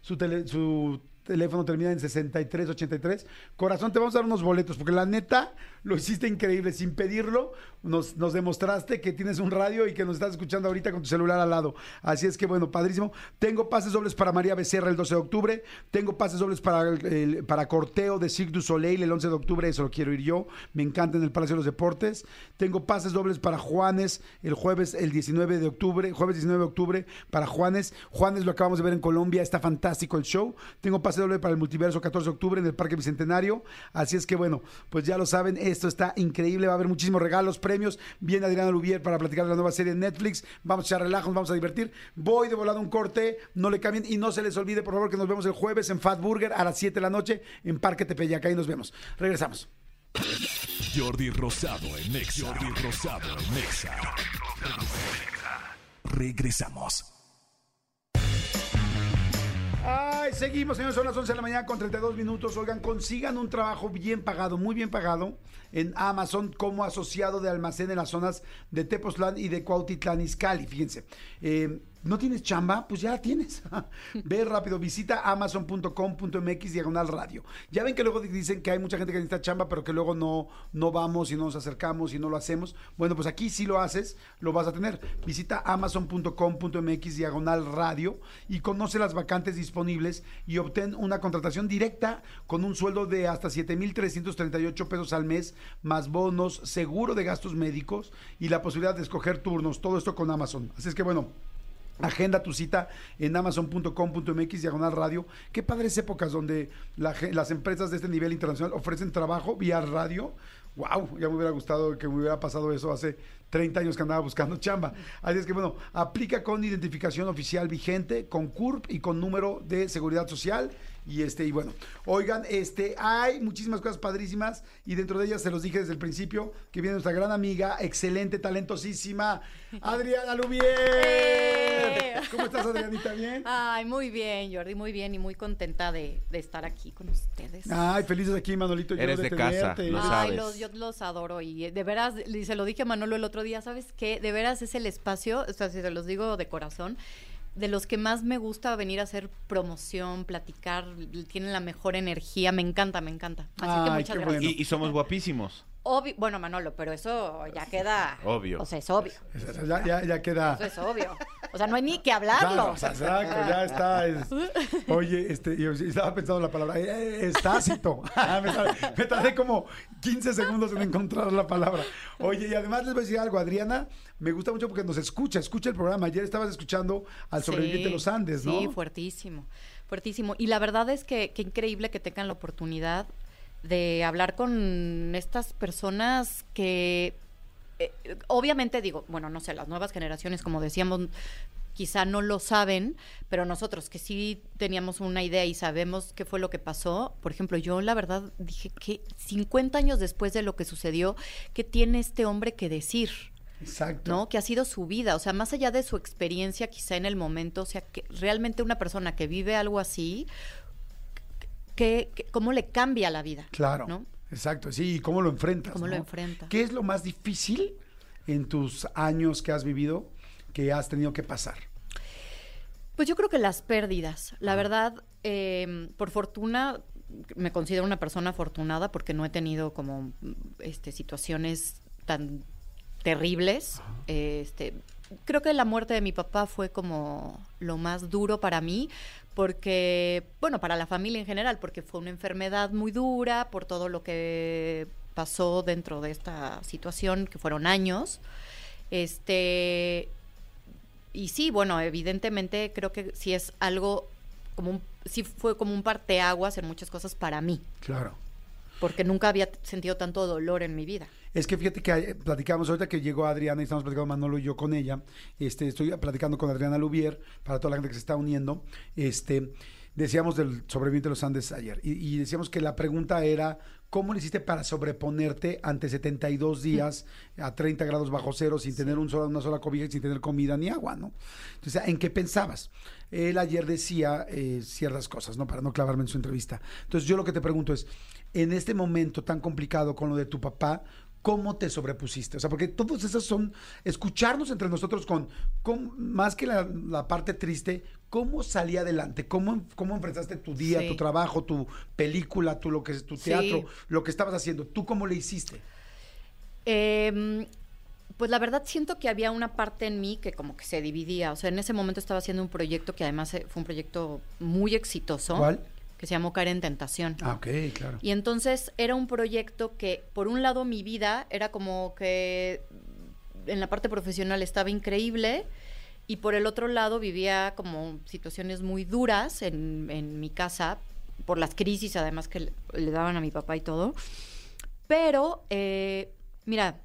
su, tele- su teléfono termina en 6383. Corazón, te vamos a dar unos boletos, porque la neta lo hiciste increíble, sin pedirlo, nos, nos demostraste que tienes un radio y que nos estás escuchando ahorita con tu celular al lado. Así es que bueno, padrísimo. Tengo pases dobles para María Becerra el 12 de octubre, tengo pases dobles para, el- para Corteo de Cirque Soleil el 11 de octubre, eso lo quiero ir yo, me encanta en el Palacio de los Deportes. Tengo pases dobles para Juanes el jueves, el 19 de octubre, jueves 19 de octubre para Juanes. Juanes lo acabamos de ver en Colombia, está fantástico el show. Tengo pase doble para el Multiverso 14 de octubre en el Parque Bicentenario. Así es que bueno, pues ya lo saben, esto está increíble, va a haber muchísimos regalos, premios. Viene Adriana Lubier para platicar de la nueva serie en Netflix. Vamos a echar relajo, nos vamos a divertir. Voy de volado un corte, no le cambien y no se les olvide, por favor, que nos vemos el jueves en Fat Burger a las 7 de la noche en Parque Tepeyac. Ahí nos vemos. Regresamos. Jordi Rosado en Nexa. Jordi Rosado en Nexa. Regresamos. Ay, seguimos, señores, son las 11 de la mañana con 32 minutos. Oigan, consigan un trabajo bien pagado, muy bien pagado, en Amazon como asociado de almacén en las zonas de Tepoztlán y de Cuautitlán Izcalli. Fíjense, eh, ¿no tienes chamba? Pues ya tienes. Ve rápido, visita amazon.com.mx diagonal radio. Ya ven que luego dicen que hay mucha gente que necesita chamba, pero que luego no, no vamos y no nos acercamos y no lo hacemos. Bueno, pues aquí sí lo haces, lo vas a tener. Visita amazon.com.mx diagonal radio y conoce las vacantes disponibles y obtén una contratación directa con un sueldo de hasta 7,338 pesos al mes, más bonos, seguro de gastos médicos y la posibilidad de escoger turnos. Todo esto con Amazon. Así es que bueno. Agenda tu cita en amazon.com.mx diagonal radio. Qué padres épocas donde las empresas de este nivel internacional ofrecen trabajo vía radio. Wow, ya me hubiera gustado que me hubiera pasado eso hace 30 años que andaba buscando chamba. Así es que bueno, aplica con identificación oficial vigente, con CURP y con número de seguridad social. Y este, y bueno, oigan, este, hay muchísimas cosas padrísimas y dentro de ellas se los dije desde el principio que viene nuestra gran amiga, excelente, talentosísima, Adriana Lubier. ¿Cómo estás, Adrianita? ¿Bien? Ay, muy bien, Jordi, muy bien y muy contenta de, de estar aquí con ustedes. Ay, felices aquí, Manolito. yo Eres de casa, lo Ay, sabes. los, yo los adoro y eh, de veras, y se lo dije a Manolo el otro día, ¿sabes qué? De veras es el espacio, o sea, si se los digo de corazón, de los que más me gusta venir a hacer promoción, platicar, tienen la mejor energía, me encanta, me encanta. Así Ay, que muchas gracias. bueno. Y, y somos guapísimos. Obvio, bueno, Manolo, pero eso ya queda... Obvio. O sea, es obvio. Ya, ya, ya queda. Eso es obvio. O sea, no hay ni que hablarlo. Claro, o sea, exacto, ya está. es- Oye, este, yo estaba pensando la palabra, eh, eh, es tácito. me, tardé, me tardé como 15 segundos en encontrar la palabra. Oye, y además les voy a decir algo, Adriana, me gusta mucho porque nos escucha, escucha el programa. Ayer estabas escuchando al sobreviviente de los Andes, ¿no? Sí, fuertísimo, fuertísimo. Y la verdad es que qué increíble que tengan la oportunidad de hablar con estas personas que, eh, obviamente digo, bueno, no sé, las nuevas generaciones, como decíamos, quizá no lo saben, pero nosotros que sí teníamos una idea y sabemos qué fue lo que pasó, por ejemplo, yo la verdad dije que 50 años después de lo que sucedió, ¿qué tiene este hombre que decir? Exacto. ¿no? Que ha sido su vida, o sea, más allá de su experiencia quizá en el momento, o sea, que realmente una persona que vive algo así, que, que- ¿cómo le cambia la vida? Claro. ¿no? Exacto, sí, ¿y cómo lo enfrentas? ¿Cómo lo no? enfrenta? ¿Qué es lo más difícil en tus años que has vivido que has tenido que pasar? Pues yo creo que las pérdidas, la verdad, eh, por fortuna, me considero una persona afortunada porque no he tenido como este, situaciones tan terribles. Este, creo que la muerte de mi papá fue como lo más duro para mí, porque, bueno, para la familia en general, porque fue una enfermedad muy dura por todo lo que pasó dentro de esta situación, que fueron años. Este, y sí, bueno, evidentemente creo que sí es algo como un, sí fue como un parteaguas en muchas cosas para mí, Claro. Porque nunca había sentido tanto dolor en mi vida. Es que fíjate que platicamos ahorita que llegó Adriana y estamos platicando Manolo y yo con ella. Este, estoy platicando con Adriana Lubier para toda la gente que se está uniendo. Este, decíamos del sobreviviente de los Andes ayer, y, y decíamos que la pregunta era, ¿cómo le hiciste para sobreponerte ante 72 días a 30 grados bajo cero sin tener un sola, una sola cobija y sin tener comida ni agua, ¿no? Entonces, ¿en qué pensabas? Él ayer decía eh, ciertas cosas, ¿no? Para no clavarme en su entrevista. Entonces, yo lo que te pregunto es, en este momento tan complicado con lo de tu papá, ¿Cómo te sobrepusiste? O sea, porque todos esos son escucharnos entre nosotros con, con más que la, la parte triste, ¿cómo salí adelante? ¿Cómo, cómo enfrentaste tu día, Sí. tu trabajo, tu película, tu, lo que es tu teatro, Sí. lo que estabas haciendo? ¿Tú cómo le hiciste? Em, pues la verdad siento que había una parte en mí que como que se dividía. O sea, en ese momento estaba haciendo un proyecto que además eh, fue un proyecto muy exitoso. ¿Cuál? Que se llamó Caer en Tentación. Ah, ok, claro. Y entonces era un proyecto que, por un lado, mi vida era como que en la parte profesional estaba increíble y por el otro lado vivía como situaciones muy duras en, en mi casa por las crisis además que le, le daban a mi papá y todo. Pero, eh, mira,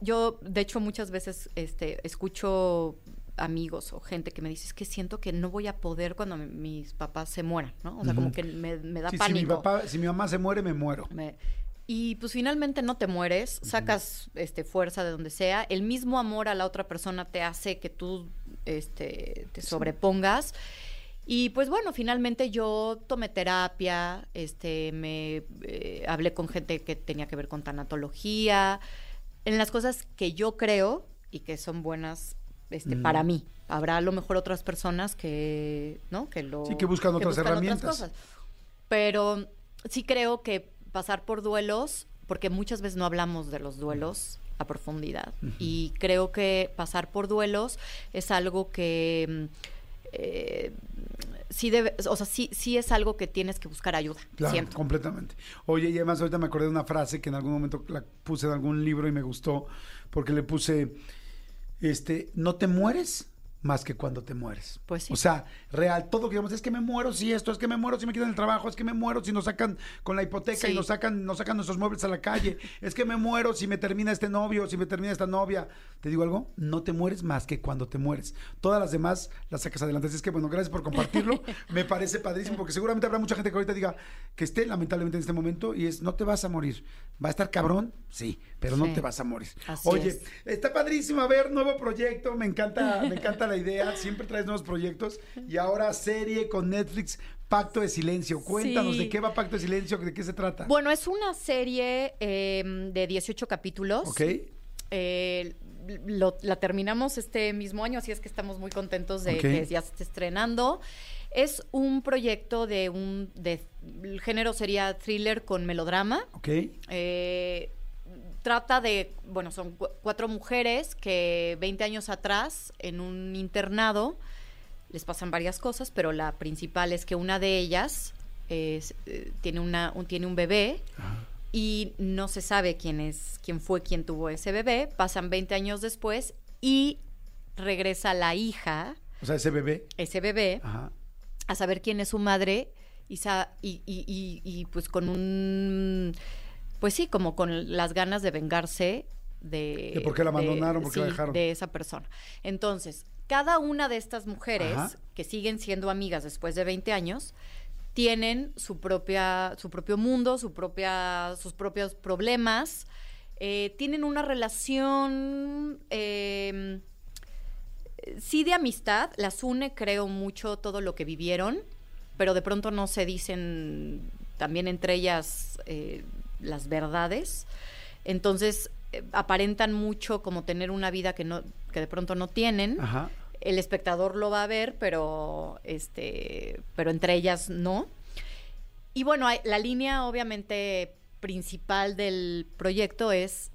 yo de hecho muchas veces este, escucho amigos o gente que me dice es que siento que no voy a poder cuando mi- mis papás se mueran, ¿no? O sea, como que me, me da Sí, si, pánico. mi papá, si mi mamá se muere, me muero. Me- y pues finalmente no te mueres, sacas este fuerza de donde sea, el mismo amor a la otra persona te hace que tú este te sobrepongas. Y pues bueno, finalmente yo tomé terapia, este me eh, hablé con gente que tenía que ver con tanatología, en las cosas que yo creo y que son buenas este, Mm. para mí. Habrá a lo mejor otras personas que, ¿no? Que lo Sí, que buscan otras herramientas. cosas. Pero sí creo que pasar por duelos, porque muchas veces no hablamos de los duelos a profundidad. Y creo que pasar por duelos es algo que eh, sí debe, o sea, sí, sí es algo que tienes que buscar ayuda. Claro, siento. completamente. Oye, y además ahorita me acordé de una frase que en algún momento la puse en algún libro y me gustó, porque le puse, este, no te mueres más que cuando te mueres. Pues sí. O sea, real, todo lo que digamos, es que me muero si esto, es que me muero si me quitan el trabajo, es que me muero si nos sacan con la hipoteca y nos sacan, nos sacan nuestros muebles a la calle, es que me muero si me termina este novio, si me termina esta novia. ¿Te digo algo? No te mueres más que cuando te mueres. Todas las demás las sacas adelante. Así es que, bueno, gracias por compartirlo. me parece padrísimo porque seguramente habrá mucha gente que ahorita diga que esté lamentablemente en este momento y es, no te vas a morir. ¿Va a estar cabrón? Sí, pero no te vas a morir. Así Oye, es. Está padrísimo, a ver, nuevo proyecto, me encanta, me encanta la idea, siempre traes nuevos proyectos y ahora serie con Netflix, Pacto de Silencio. Cuéntanos, Sí. ¿de qué va Pacto de Silencio? ¿De qué se trata? Bueno, es una serie eh, de 18 capítulos. ¿Ok? Eh, lo- la terminamos este mismo año, así es que estamos muy contentos de que ya se esté estrenando. Es un proyecto de un... De, el género sería thriller con melodrama. ¿Ok? Eh, trata de, bueno, son cu- cuatro mujeres que 20 años atrás, en un internado, les pasan varias cosas, pero la principal es que una de ellas es, eh, tiene, una, un, tiene un bebé y no se sabe quién es, quién fue quien tuvo ese bebé. Pasan 20 años después y regresa la hija, O sea, ese bebé. ese bebé, Ajá. a saber quién es su madre y, sa- y, y- y- y, pues con un pues sí como con las ganas de vengarse de De por qué la abandonaron, por qué la sí, dejaron. de esa persona entonces cada una de estas mujeres Ajá. que siguen siendo amigas después de 20 años tienen su propia su propio mundo su propia sus propios problemas eh, tienen una relación eh, sí de amistad, las une, creo mucho todo lo que vivieron, pero de pronto no se dicen también entre ellas eh, las verdades. Entonces eh, aparentan mucho como tener una vida que no, que de pronto no tienen. Ajá. El espectador lo va a ver, pero este, pero entre ellas no. Y bueno, la línea obviamente principal del proyecto es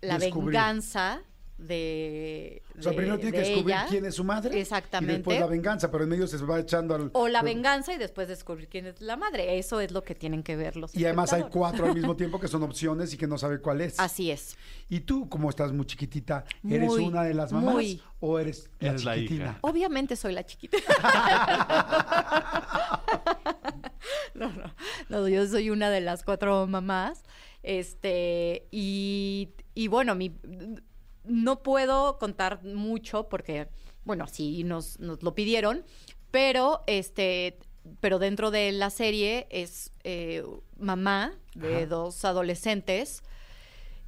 la Descubrir. venganza de, O sea, de- primero tiene que de descubrir ella. quién es su madre. Exactamente. Y después la venganza, pero en medio se va echando al. O la venganza y después descubrir quién es la madre. Eso es lo que tienen que ver los Y además hay cuatro al mismo tiempo que son opciones y que no sabe cuál es. Así es. Y tú, como estás muy chiquitita, ¿eres Muy, una de las mamás muy. o eres la Eres la chiquitina? hija. Obviamente soy la chiquita. no, no, no, yo soy una de las cuatro mamás. Este, y, y bueno, mi, no puedo contar mucho porque, bueno, sí nos, nos lo pidieron, pero este, pero dentro de la serie es eh, mamá de Ajá. dos adolescentes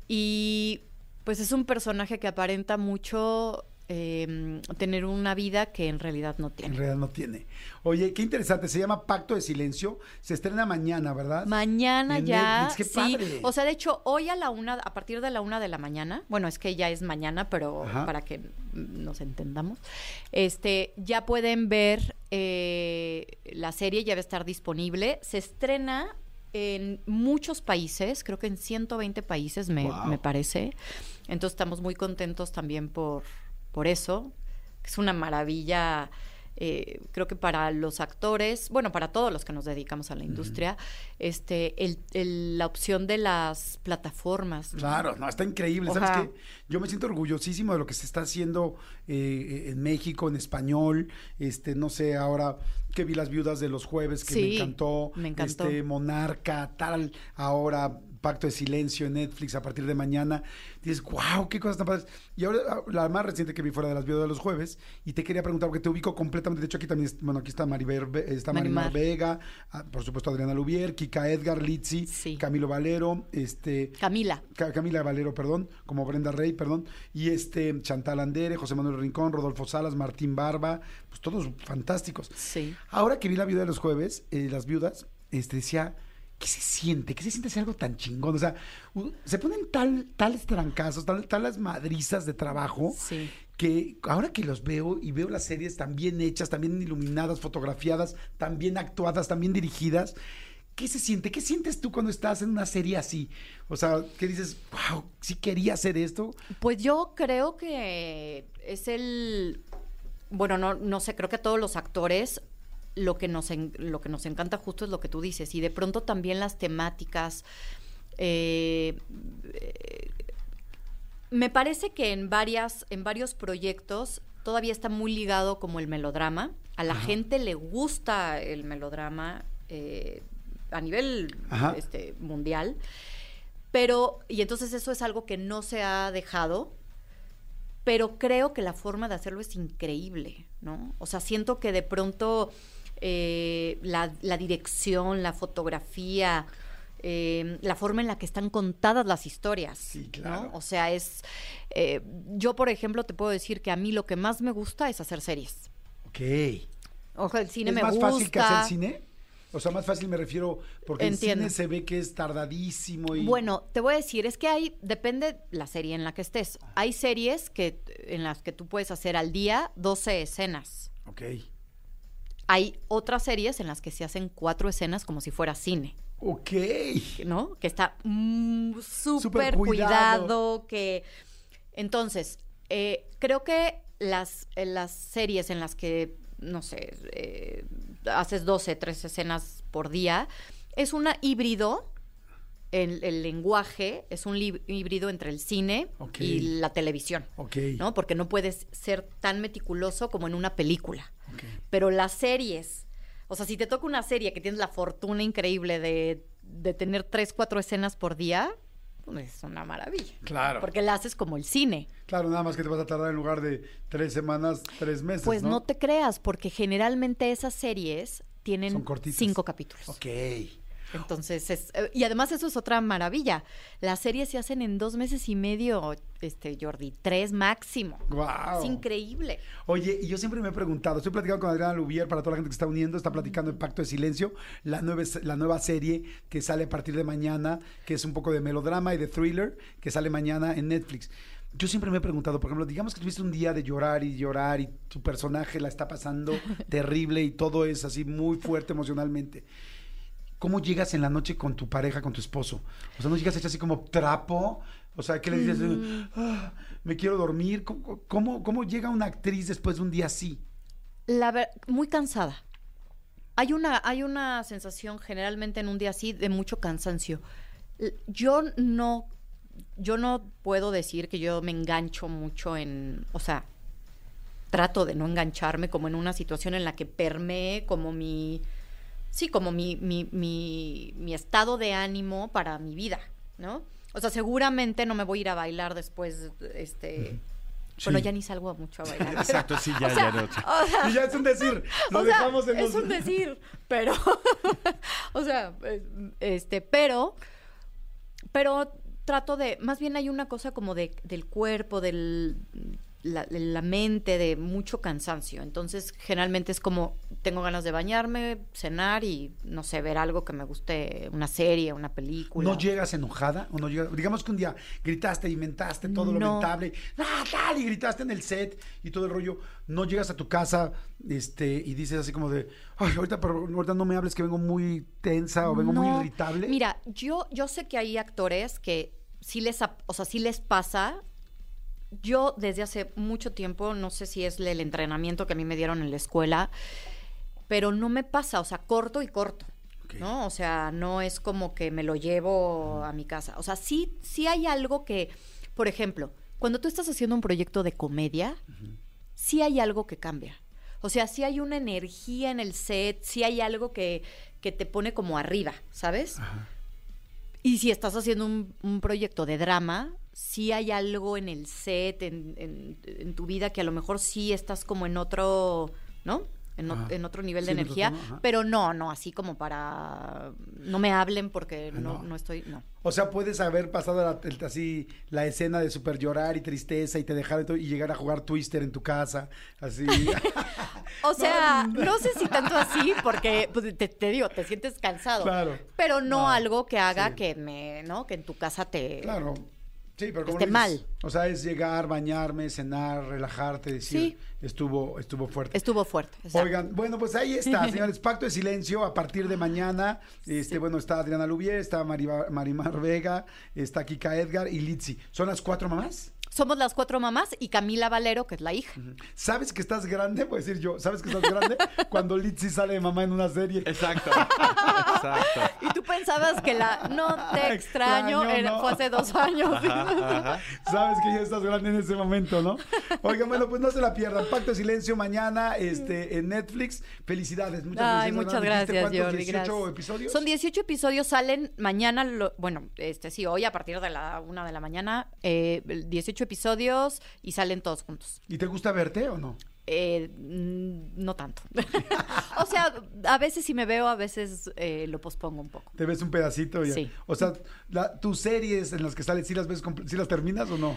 y pues es un personaje que aparenta mucho eh, tener una vida que en realidad no En tiene. realidad no tiene. Oye, qué interesante. Se llama Pacto de Silencio. Se estrena mañana, ¿verdad? Mañana En ya, Netflix, qué sí. padre. O sea, de hecho, hoy a la una, a partir de la una de la mañana, bueno, es que ya es mañana, pero Ajá. para que nos entendamos, este, ya pueden ver eh, la serie, ya va a estar disponible. Se estrena en muchos países, creo que en 120 países me, Wow. me parece. Entonces estamos muy contentos también por, por eso. Es una maravilla, eh, creo que para los actores, bueno, para todos los que nos dedicamos a la industria, este, el- el- la opción de las plataformas. Claro, no, está increíble. ¿Sabes qué? Yo me siento orgullosísimo de lo que se está haciendo eh, en México, en español. Este, no sé, ahora que vi las viudas de los jueves, que me encantó. me encantó. Este, Monarca, tal, ahora Pacto de Silencio en Netflix a partir de mañana. Dices, wow, qué cosas tan padres. Y ahora ah, la más reciente que vi fuera de las viudas de los jueves, y te quería preguntar, porque te ubico completamente. De hecho, aquí también, es- bueno, aquí está Maribel, Ve- está Marimar Marimar. Vega, ah, por supuesto Adriana Lubier, Kika Edgar, Litzi, Sí. Camilo Valero, este. Camila. Ca- Camila Valero, perdón, como Brenda Rey, perdón, y este Chantal Andere, José Manuel Rincón, Rodolfo Salas, Martín Barba, pues todos fantásticos. Sí. Ahora que vi la viuda de los jueves, eh, las viudas, este decía, ¿qué se siente? ¿Qué se siente hacer algo tan chingón? O sea, se ponen tal, tales trancazos, tal, talas madrizas de trabajo Sí. que ahora que los veo y veo las series tan bien hechas, tan bien iluminadas, fotografiadas, tan bien actuadas, tan bien dirigidas, ¿qué se siente? ¿Qué sientes tú cuando estás en una serie así? O sea, ¿qué dices? Wow, sí quería hacer esto. Pues yo creo que es el bueno, no, no sé, creo que a todos los actores lo que nos en- lo que nos encanta justo es lo que tú dices. Y de pronto también las temáticas. eh, eh, me parece que en varias, en varios proyectos todavía está muy ligado como el melodrama. A la gente le gusta el melodrama eh, a nivel este, mundial. Pero, y entonces eso es algo que no se ha dejado, pero creo que la forma de hacerlo es increíble, ¿no? O sea, siento que de pronto eh, la, la dirección, la fotografía, eh, la forma en la que están contadas las historias, Sí, claro. ¿no? O sea, es... eh, yo, por ejemplo, te puedo decir que a mí lo que más me gusta es hacer series. Ok. Ojo, el cine ¿Es me más gusta. fácil que hacer cine? O sea, más fácil me refiero, porque Entiendo. en cine se ve que es tardadísimo y... Bueno, te voy a decir, es que hay, depende la serie en la que estés. Hay series que en las que tú puedes hacer al día 12 escenas. Ok. Hay otras series en las que se hacen cuatro escenas como si fuera cine, Ok. ¿no? Que está mm, Súper cuidado. cuidado, que... Entonces, eh, creo que las, en las series en las que, no sé, eh, haces 12, 13 escenas por día, es una híbrido, el, el lenguaje es un híbrido entre el cine y la televisión. ¿no? Porque no puedes ser tan meticuloso como en una película. Ok. Pero las series, o sea, si te toca una serie que tienes la fortuna increíble de, de tener tres, cuatro escenas por día, pues es una maravilla. Claro. Porque la haces como el cine. Claro, nada más que te vas a tardar en lugar de tres semanas, tres meses, Pues ¿no? no te creas, porque generalmente esas series tienen cinco capítulos. Ok. Entonces, es, eh, y además eso es otra maravilla. Las series se hacen en dos meses y medio, este, Jordi, tres máximo. Wow. Es increíble. Oye, y yo siempre me he preguntado, estoy platicando con Adriana Lubier, para toda la gente que está uniendo, está platicando el Pacto de Silencio, la nueva, la nueva serie que sale a partir de mañana, que es un poco de melodrama y de thriller, que sale mañana en Netflix. Yo siempre me he preguntado, por ejemplo, digamos que tuviste un día de llorar y llorar y tu personaje la está pasando terrible y todo es así muy fuerte emocionalmente. ¿Cómo llegas en la noche con tu pareja, con tu esposo? O sea, ¿no llegas hecha así como trapo? O sea, ¿qué le dices? "Ah, me quiero dormir. ¿Cómo, cómo, cómo llega una actriz después de un día así? La ver- muy cansada. Hay una, hay una sensación generalmente en un día así de mucho cansancio. Yo no, yo no puedo decir que yo me engancho mucho en, o sea, trato de no engancharme como en una situación en la que permee como mi, sí, como mi, mi, mi, mi estado de ánimo para mi vida, ¿no? O sea, seguramente no me voy a ir a bailar después, este, Bueno, Sí. ya ni salgo mucho a bailar. Exacto, sí, ya, O sea, ya no. o sea, Y ya es un decir, lo o sea, dejamos en es los... un decir, pero, o sea, eh, este, pero, pero trato de, más bien hay una cosa como de, del cuerpo, del, la, la mente, de mucho cansancio. Entonces, generalmente es como, tengo ganas de bañarme, cenar y, no sé, ver algo que me guste, una serie, una película. ¿No llegas enojada? ¿O no llegas? Digamos que un día gritaste, inventaste todo lo No. mentable, ¡ah, tal! Y gritaste en el set y todo el rollo. No llegas a tu casa este, y dices así como de, ay, ahorita, pero ahorita no me hables que vengo muy tensa o vengo muy irritable. Mira, yo, yo sé que hay actores que sí les, o sea, sí les pasa. Yo desde hace mucho tiempo, no sé si es el entrenamiento que a mí me dieron en la escuela, pero no me pasa, o sea, corto y corto. ¿No? O sea, no es como que me lo llevo a mi casa. O sea, sí, sí hay algo que, por ejemplo, cuando tú estás haciendo un proyecto de comedia, sí hay algo que cambia. O sea, sí hay una energía en el set, sí hay algo que, que te pone como arriba, ¿sabes? Y si estás haciendo un, un proyecto de drama, sí hay algo en el set, en, en- en tu vida, que a lo mejor sí estás como en otro, ¿no? En, o- en otro nivel Sí, de energía, pero no, no, así como para... No me hablen porque Ah, no, no. no estoy... No. O sea, puedes haber pasado la- el- así la escena de super llorar y tristeza y te dejar y llegar a jugar Twister en tu casa, así. O sea, no sé si tanto así, porque pues, te, te digo, te sientes cansado. Claro. Pero no, No, algo que haga sí. que me, ¿no? Que en tu casa te. claro. Sí, pero como Esté lo dices, mal. O sea, es llegar, bañarme, cenar, relajarte, decir, Sí. estuvo, estuvo fuerte. Estuvo fuerte. exacto. Oigan, bueno, pues ahí está, señores. Pacto de silencio a partir de mañana. Este, bueno, está Adriana Lubier, está Marimar Vega, está Kika Edgar y Litzy. ¿Son las cuatro mamás? Somos las cuatro mamás y Camila Valero, que es la hija. ¿Sabes que estás grande? Voy a decir yo, ¿sabes que estás grande? Cuando Litzy sale de mamá en una serie. Exacto. Exacto. Y tú pensabas que la no te extraño, Extraño, era- no. fue hace dos años. Sabes que ya estás grande en ese momento, ¿no? Oigan, bueno, pues no se la pierdan. Pacto de silencio mañana este, en Netflix. Felicidades, muchas Ay, felicidades. muchas ¿Dijiste gracias, cuántos? Jordi. 18 gracias. episodios? Son 18 episodios, salen mañana, lo- bueno, este sí, hoy a partir de la una de la mañana, eh, 18 episodios y salen todos juntos. ¿Y te gusta verte o no? Eh, mm, no tanto. o sea, a veces sí me veo, a veces eh, lo pospongo un poco. Te ves un pedacito y Sí. O sea, la- tus series en las que sales, ¿sí las ves, sí las terminas o no?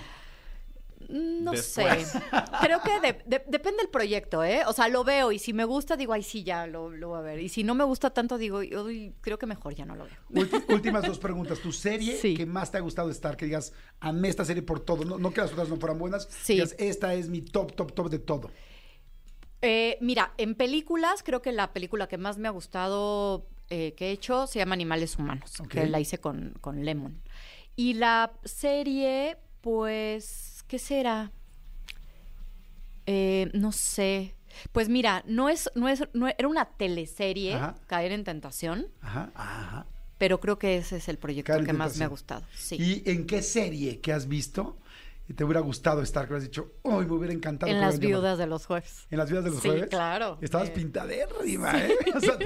No Después. sé. Creo que de- de- depende del proyecto, ¿eh? O sea, lo veo y si me gusta, digo, ay, sí, ya lo, lo voy a ver. Y si no me gusta tanto, digo, uy, creo que mejor ya no lo veo. Ulti- últimas dos preguntas. ¿Tu serie Sí. que más te ha gustado estar? Que digas, amé esta serie por todo. No, no que las otras no fueran buenas. Sí. Digas, esta es mi top, top, top de todo. Eh, mira, en películas, creo que la película que más me ha gustado eh, que he hecho se llama Animales Humanos, que la hice con, con Lemon. Y la serie, pues, ¿qué será? Eh, no sé. Pues mira, no es, no es, no era una teleserie, Ajá. Caer en Tentación, Ajá, ajá. pero creo que ese es el proyecto Caer que más me ha gustado. Sí. ¿Y en qué serie que has visto te hubiera gustado estar? Que has dicho, uy, me hubiera encantado. en las hubieran llamado"? viudas de los jueves. En las vidas de los Sí, jueves. claro. Estabas Eh, pintadérrima, ¿eh? O sea, te,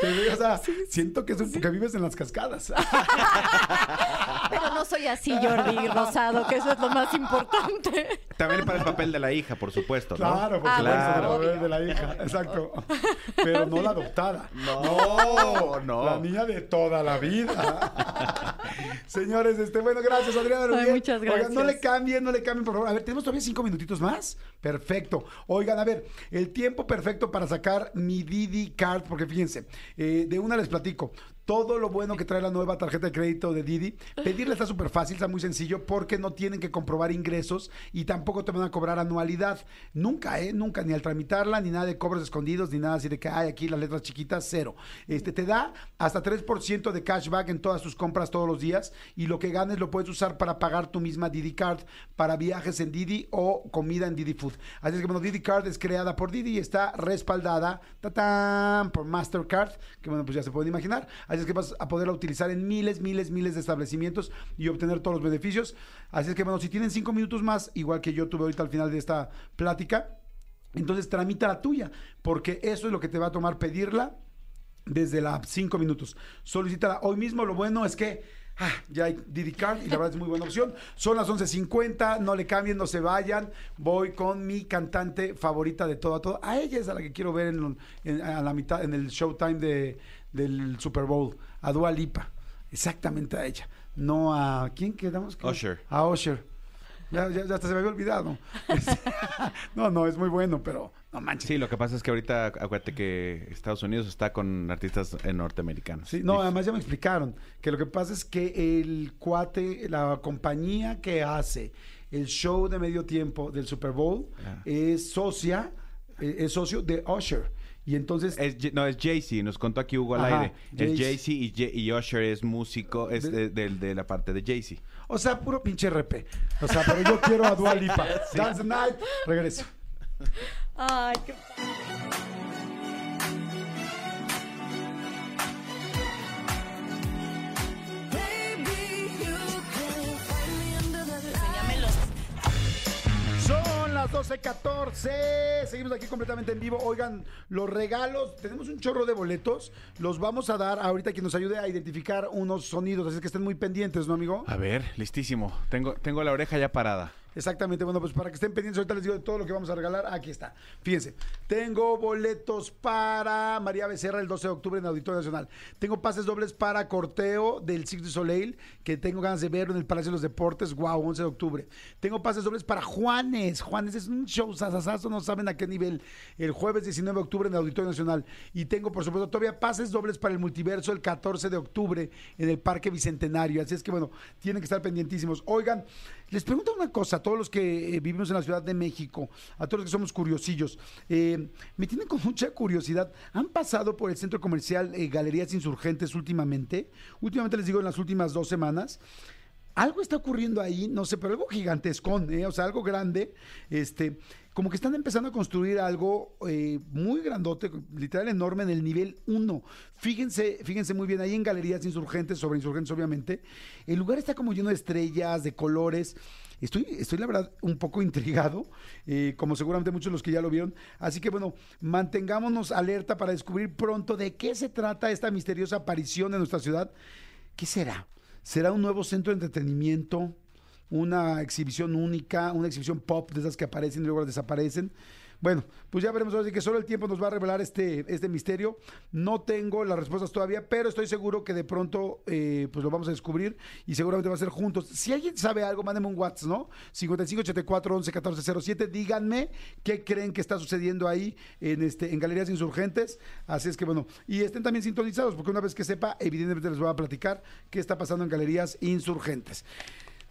te veo, o sea, siento que, es un- que vives en las cascadas. Pero no soy así, Jordi Rosado, que eso es lo más importante. También para el papel de la hija, por supuesto, ¿no? Claro, por Ah, supuesto, claro. bebé, de la hija, exacto. Pero no la adoptada. No, no. La niña de toda la vida. Señores, este, bueno, gracias, Adriana. Muchas Oigan, no gracias. le cambien, no le cambien, por favor. A ver, tenemos todavía cinco minutitos más. Perfecto. Oigan, a ver, el tiempo perfecto para sacar mi Didi Card, porque fíjense, eh, de una les platico. Todo lo bueno que trae la nueva tarjeta de crédito de Didi, pedirla está súper fácil, está muy sencillo, porque no tienen que comprobar ingresos y tampoco te van a cobrar anualidad. Nunca, ¿eh? Nunca, ni al tramitarla, ni nada de cobros escondidos, ni nada así de que hay aquí las letras chiquitas, cero. Este, te da hasta 3% de cashback en todas tus compras todos los días y lo que ganes lo puedes usar para pagar tu misma Didi Card para viajes en Didi o comida en Didi Food. Así es que bueno, Didi Card es creada por Didi y está respaldada ¡tatán! por Mastercard, que bueno, pues ya se pueden imaginar. Es que vas a poderla utilizar en miles, miles, miles de establecimientos y obtener todos los beneficios. Así es que bueno, si tienen cinco minutos más, igual que yo tuve ahorita al final de esta plática, entonces tramita la tuya, porque eso es lo que te va a tomar pedirla desde la cinco minutos. Solicítala hoy mismo. Lo bueno es que ah, ya hay Didi Card y la verdad es muy buena opción. Son las 11.50, no le cambien, no se vayan. Voy con mi cantante favorita de todo a todo. A ella es a la que quiero ver a la mitad, en el showtime de, del Super Bowl, a Dua Lipa. Exactamente a ella. No a. ¿Quién quedamos? que- Usher. A Usher. Ya, ya, ya hasta se me había olvidado. No, no, es muy bueno, pero no manches. Sí, lo que pasa es que ahorita, acuérdate que Estados Unidos está con artistas eh, norteamericanos. Sí, no, además ya me explicaron que lo que pasa es que el cuate, la compañía que hace el show de medio tiempo del Super Bowl Ah. es socia, eh, es socio de Usher. Y entonces, Es no, es Jay-Z, nos contó aquí Hugo al Ajá, aire. Es Jay-Z y, Jay- y Usher es músico, es De- de, la parte de Jay-Z. o sea, puro pinche repe. O sea, pero yo quiero a Dua Lipa. Dance the night. Regreso. Ay, qué las 12.14. Seguimos aquí completamente en vivo. Oigan, los regalos, tenemos un chorro de boletos. Los vamos a dar ahorita que nos ayude a identificar unos sonidos. Así que estén muy pendientes, ¿no, amigo? A ver, listísimo. Tengo, tengo la oreja ya parada. Exactamente, bueno, pues para que estén pendientes, ahorita les digo de todo lo que vamos a regalar. Aquí está. Fíjense, tengo boletos para María Becerra el 12 de octubre en Auditorio Nacional. Tengo pases dobles para Corteo del Cirque du Soleil, que tengo ganas de ver en el Palacio de los Deportes, wow, 11 de octubre. Tengo pases dobles para Juanes. Juanes es un show sasasazo, no saben a qué nivel. El jueves 19 de octubre en el Auditorio Nacional. Y tengo, por supuesto, todavía pases dobles para el multiverso el 14 de octubre en el Parque Bicentenario. Así es que, bueno, tienen que estar pendientísimos. Oigan, les pregunto una cosa a todos los que eh, vivimos en la Ciudad de México, a todos los que somos curiosillos. Eh, me tienen con mucha curiosidad. ¿Han pasado por el centro comercial eh, Galerías Insurgentes últimamente? Últimamente les digo en las últimas dos semanas. Algo está ocurriendo ahí, no sé, pero algo gigantesco, ¿eh? o sea, algo grande. Este, como que están empezando a construir algo eh, muy grandote, literal enorme en el nivel 1. Fíjense, fíjense muy bien, ahí en Galerías Insurgentes, sobre Insurgentes obviamente, el lugar está como lleno de estrellas, de colores. Estoy, estoy la verdad un poco intrigado, eh, como seguramente muchos de los que ya lo vieron. Así que bueno, mantengámonos alerta para descubrir pronto de qué se trata esta misteriosa aparición en nuestra ciudad. ¿Qué será? ¿Será un nuevo centro de entretenimiento? ¿Una exhibición única? ¿Una exhibición pop de esas que aparecen y luego desaparecen? Bueno, pues ya veremos ahora sí que solo el tiempo nos va a revelar este, este misterio. No tengo las respuestas todavía, pero estoy seguro que de pronto eh, pues lo vamos a descubrir y seguramente va a ser juntos. Si alguien sabe algo, mándeme un WhatsApp, ¿no? 5584 11 14 07. Díganme qué creen que está sucediendo ahí en, este, en Galerías Insurgentes. Así es que bueno, y estén también sintonizados, porque una vez que sepa, evidentemente les voy a platicar qué está pasando en Galerías Insurgentes.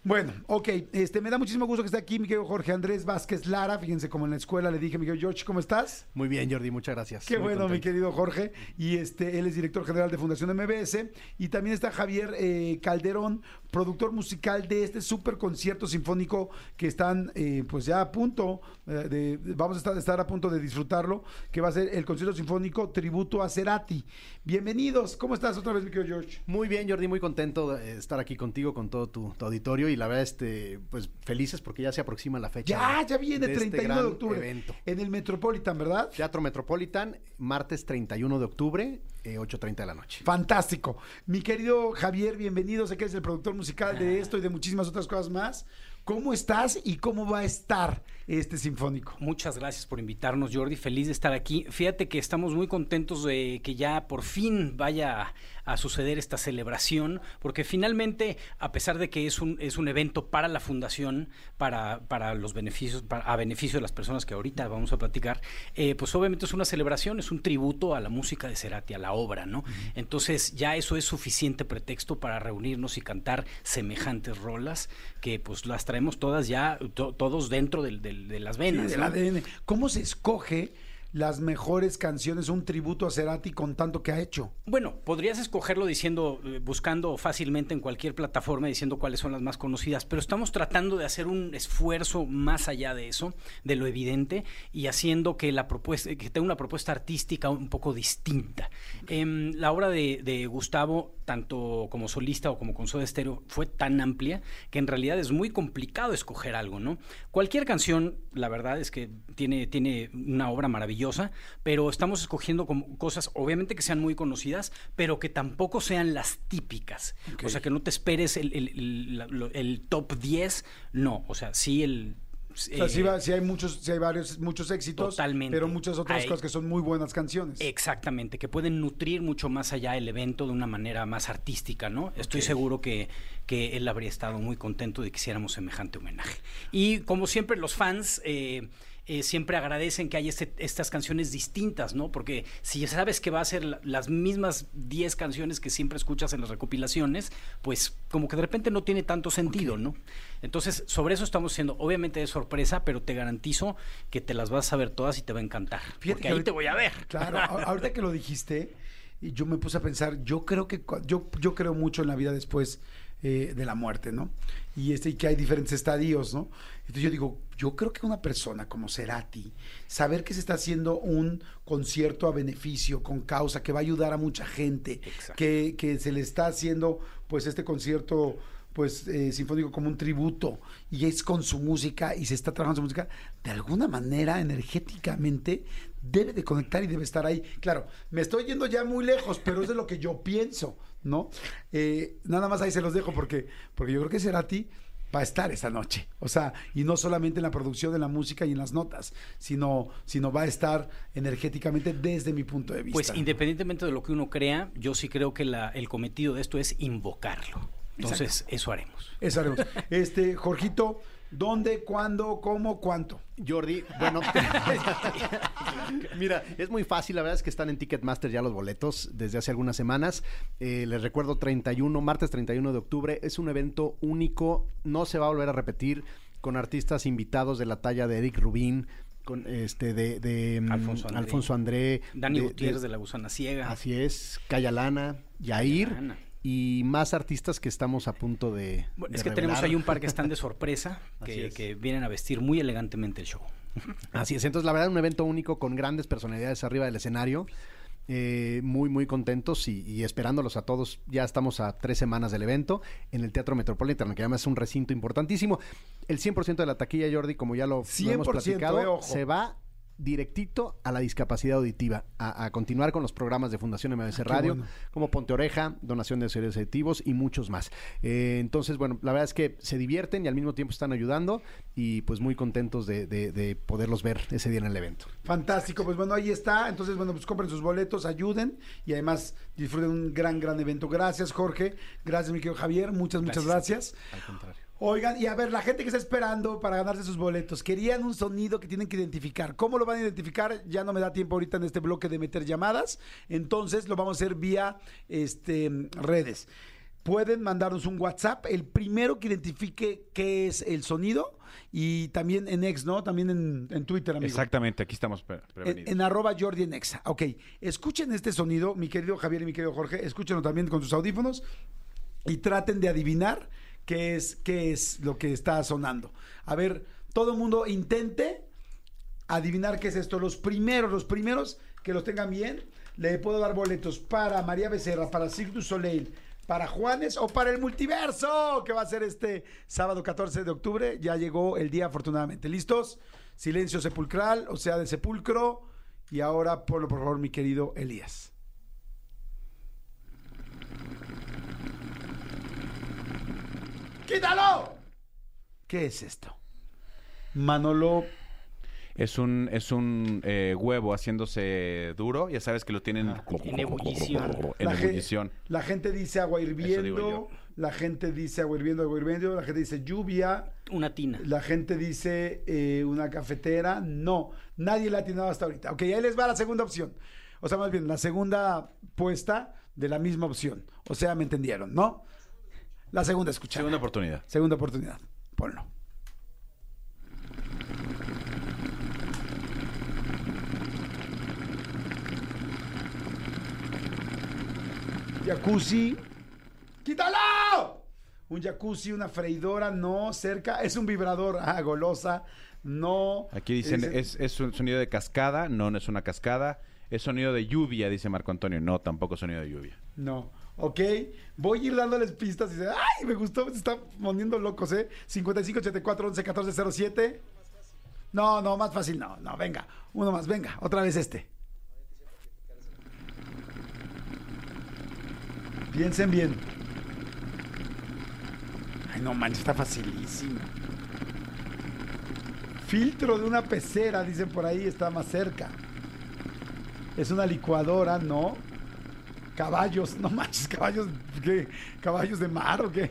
Bueno, ok, este, me da muchísimo gusto que esté aquí mi querido Jorge Andrés Vázquez Lara. Fíjense, como en la escuela le dije, mi querido George, ¿cómo estás? Muy bien, Jordi, muchas gracias. Qué Muy bueno, mi querido Jorge. Y este, él es director general de Fundación MBS. Y también está Javier eh, Calderón, productor musical de este super concierto sinfónico que están, eh, pues ya a punto, eh, de, de- vamos a estar, estar a punto de disfrutarlo, que va a ser el concierto sinfónico Tributo a Cerati. Bienvenidos. ¿Cómo estás otra vez, mi querido George? Muy bien, Jordi, muy contento de estar aquí contigo, con todo tu, tu auditorio y la verdad, este, pues felices porque ya se aproxima la fecha. Ya, ya viene, de este 31 de gran octubre. evento. En el Metropolitan, ¿verdad? Teatro Metropolitan, martes 31 de octubre, eh, 8.30 de la noche. Fantástico. Mi querido Javier, bienvenido. Sé que eres el productor musical de esto y de muchísimas otras cosas más. ¿Cómo estás y cómo va a estar este sinfónico? Muchas gracias por invitarnos, Jordi. Feliz de estar aquí. Fíjate que estamos muy contentos de que ya por fin vaya a suceder esta celebración, porque finalmente, a pesar de que es un, es un evento para la fundación, para, para los beneficios, para- a beneficio de las personas que ahorita vamos a platicar, eh, pues obviamente es una celebración, es un tributo a la música de Cerati, a la obra, ¿no? Entonces ya eso es suficiente pretexto para reunirnos y cantar semejantes rolas que pues las traemos todas ya, to- todos dentro del- del- de las venas. del ¿no? ADN. ¿Cómo se escoge las mejores canciones, un tributo a Cerati con tanto que ha hecho? Bueno, podrías escogerlo diciendo, eh, buscando fácilmente en cualquier plataforma, diciendo cuáles son las más conocidas, pero estamos tratando de hacer un esfuerzo más allá de eso, de lo evidente, y haciendo que la propuesta, que tenga una propuesta artística un poco distinta. Em, la obra de, de Gustavo tanto como solista o como con Soda Stereo, fue tan amplia que en realidad es muy complicado escoger algo, ¿no? Cualquier canción, la verdad es que tiene, tiene una obra maravillosa, pero estamos escogiendo como cosas, obviamente que sean muy conocidas, pero que tampoco sean las típicas. O sea, que no te esperes el, el- top 10, no. O sea, sí el... O sea, sí, va- sí hay muchos, sí hay varios, muchos éxitos, Totalmente. pero muchas otras Hay- cosas que son muy buenas canciones. Exactamente, que pueden nutrir mucho más allá el evento de una manera más artística, ¿no? Estoy seguro que, que él habría estado muy contento de que hiciéramos semejante homenaje. Y como siempre, los fans eh, eh, siempre agradecen que haya este- estas canciones distintas, ¿no? Porque si ya sabes que va a ser la- las mismas 10 canciones que siempre escuchas en las recopilaciones, pues como que de repente no tiene tanto sentido, ¿no? Entonces, sobre eso estamos haciendo, obviamente de sorpresa, pero te garantizo que te las vas a ver todas y te va a encantar. Fíjate porque que ahí ahorita- te voy a ver. Claro, ahorita que lo dijiste, y yo me puse a pensar, yo creo que yo, yo creo mucho en la vida después eh, de la muerte, ¿no? Y este, y que hay diferentes estadios, ¿no? Entonces yo digo, yo creo que una persona como Cerati, saber que se está haciendo un concierto a beneficio, con causa, que va a ayudar a mucha gente, que, que se le está haciendo pues este concierto pues eh, sinfónico como un tributo y es con su música y se está trabajando su música, de alguna manera energéticamente debe de conectar y debe estar ahí. Claro, me estoy yendo ya muy lejos, pero es de lo que yo pienso, ¿no? Eh, nada más ahí se los dejo porque, porque yo creo que Cerati va a estar esta noche. O sea, y no solamente en la producción de la música y en las notas, sino, sino va a estar energéticamente desde mi punto de vista. Pues independientemente de lo que uno crea, yo sí creo que la- el cometido de esto es invocarlo. Entonces, eso haremos. Eso haremos. Este, Jorgito, ¿dónde, cuándo, cómo, cuánto? Jordi, bueno, mira, es muy fácil, la verdad es que están en Ticketmaster ya los boletos desde hace algunas semanas. Eh, les recuerdo 31, martes 31 de octubre, es un evento único, no se va a volver a repetir con artistas invitados de la talla de Eric Rubín, con este de, de, mm, Alfonso André. Alfonso André, Dani de- Gutiérrez de- de la Gusana Ciega. Así es, Cayalana, Yair Cayalana. Y más artistas que estamos a punto de. Bueno, de es que tenemos ahí un par que están de sorpresa, que, es. que vienen a vestir muy elegantemente el show. Así es, entonces la verdad un evento único con grandes personalidades arriba del escenario. Eh, muy, muy contentos y, y esperándolos a todos. Ya estamos a tres semanas del evento en el Teatro Metropolitano, que además es un recinto importantísimo. El 100% de la taquilla, Jordi, como ya lo, lo 100%, hemos platicado, eh, ojo. se va directito a la discapacidad auditiva, a, a continuar con los programas de Fundación MBC Ah, Radio, bueno. como Ponte Oreja, donación de seres auditivos y muchos más. Eh, entonces, bueno, la verdad es que se divierten y al mismo tiempo están ayudando y pues muy contentos de, de- de poderlos ver ese día en el evento. Fantástico, pues bueno, ahí está. Entonces, bueno, pues compren sus boletos, ayuden y además disfruten un gran, gran evento. Gracias, Jorge. Gracias, mi querido Javier. Muchas, muchas gracias. Al contrario. Oigan, y a ver, la gente que está esperando para ganarse sus boletos, querían un sonido que tienen que identificar. ¿Cómo lo van a identificar? Ya no me da tiempo ahorita en este bloque de meter llamadas. Entonces, lo vamos a hacer vía este, redes. Pueden mandarnos un WhatsApp, el primero que identifique qué es el sonido y también en X, ¿no? También en, en Twitter, amigo. Exactamente, aquí estamos pre- En, prevenidos. en arroba Jordi en Exa. Ok, escuchen este sonido, mi querido Javier y mi querido Jorge, escúchenlo también con sus audífonos y traten de adivinar qué es, qué es lo que está sonando. A ver, todo el mundo intente adivinar qué es esto. Los primeros, los primeros que los tengan bien, le puedo dar boletos para María Becerra, para Cirque du Soleil, para Juanes o para el multiverso, que va a ser este sábado 14 de octubre. Ya llegó el día, afortunadamente. ¿Listos? Silencio sepulcral, o sea, de sepulcro. Y ahora por favor, mi querido Elías. ¡Quítalo! ¿Qué es esto? Manolo. Es un, es un eh, huevo haciéndose duro, ya sabes que lo tienen En ebullición. En la, ge- ebullición. la gente dice agua hirviendo. La gente dice agua hirviendo, agua hirviendo. La gente dice lluvia. Una tina. La gente dice eh, una cafetera. No, nadie la ha atinado hasta ahorita. Ok, ahí les va la segunda opción. O sea, más bien, la segunda puesta de la misma opción. O sea, me entendieron, ¿no? La segunda escuchada. Segunda oportunidad. Segunda oportunidad. Ponlo. Jacuzzi. ¡Quítalo! Un jacuzzi, una freidora, no, cerca. Es un vibrador, ah, golosa, no. Aquí dicen, Es- es, es un sonido de cascada, no, no es una cascada. Es sonido de lluvia, dice Marco Antonio. No, tampoco sonido de lluvia. No. Ok, voy a ir dándoles pistas y dice, ay, me gustó, se está poniendo locos, ¿eh? 55 84 11 14 07. No, no, más fácil, no, no, venga, uno más, venga, otra vez este. Piensen bien. Ay, no manches, está facilísimo. Filtro de una pecera, dicen por ahí, está más cerca. Es una licuadora, ¿no? Caballos, no manches, caballos, ¿qué? ¿Caballos de mar o qué?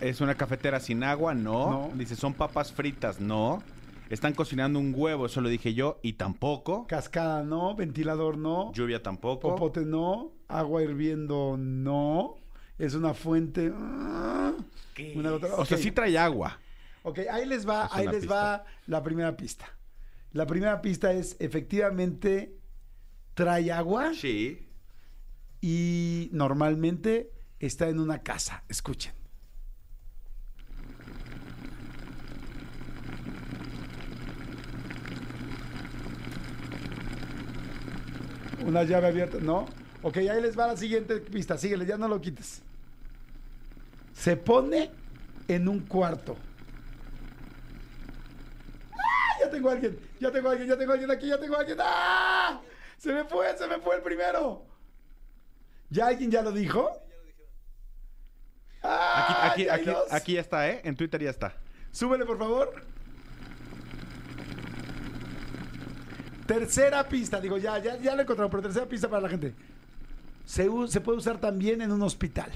¿Es una cafetera sin agua? No. No. Dice, ¿son papas fritas? No. ¿Están cocinando un huevo? Eso lo dije yo. Y tampoco. Cascada no, ventilador no, Lluvia tampoco. popote no, agua hirviendo no, es una fuente. ah, una gota- O sea, sí trae agua. Ok, ahí les va, Es ahí les pista. va la primera pista. La primera pista es efectivamente trae agua Sí. Y normalmente está en una casa. Escuchen. Una llave abierta, ¿no? Ok, ahí les va la siguiente pista. Síguele, ya no lo quites. Se pone en un cuarto. ¡Ah! Ya tengo a alguien, ya tengo a alguien, ya tengo a alguien aquí, ya tengo a alguien. ¡Ah! Se me fue, se me fue el primero. ¿Ya alguien ya lo dijo? Aquí, ¡Ah! aquí, ya hay aquí, dos. aquí ya está, ¿eh? En Twitter ya está. Súbele, por favor. Tercera pista, digo, ya, ya, ya lo encontramos, pero tercera pista para la gente. Se puede usar también en un hospital.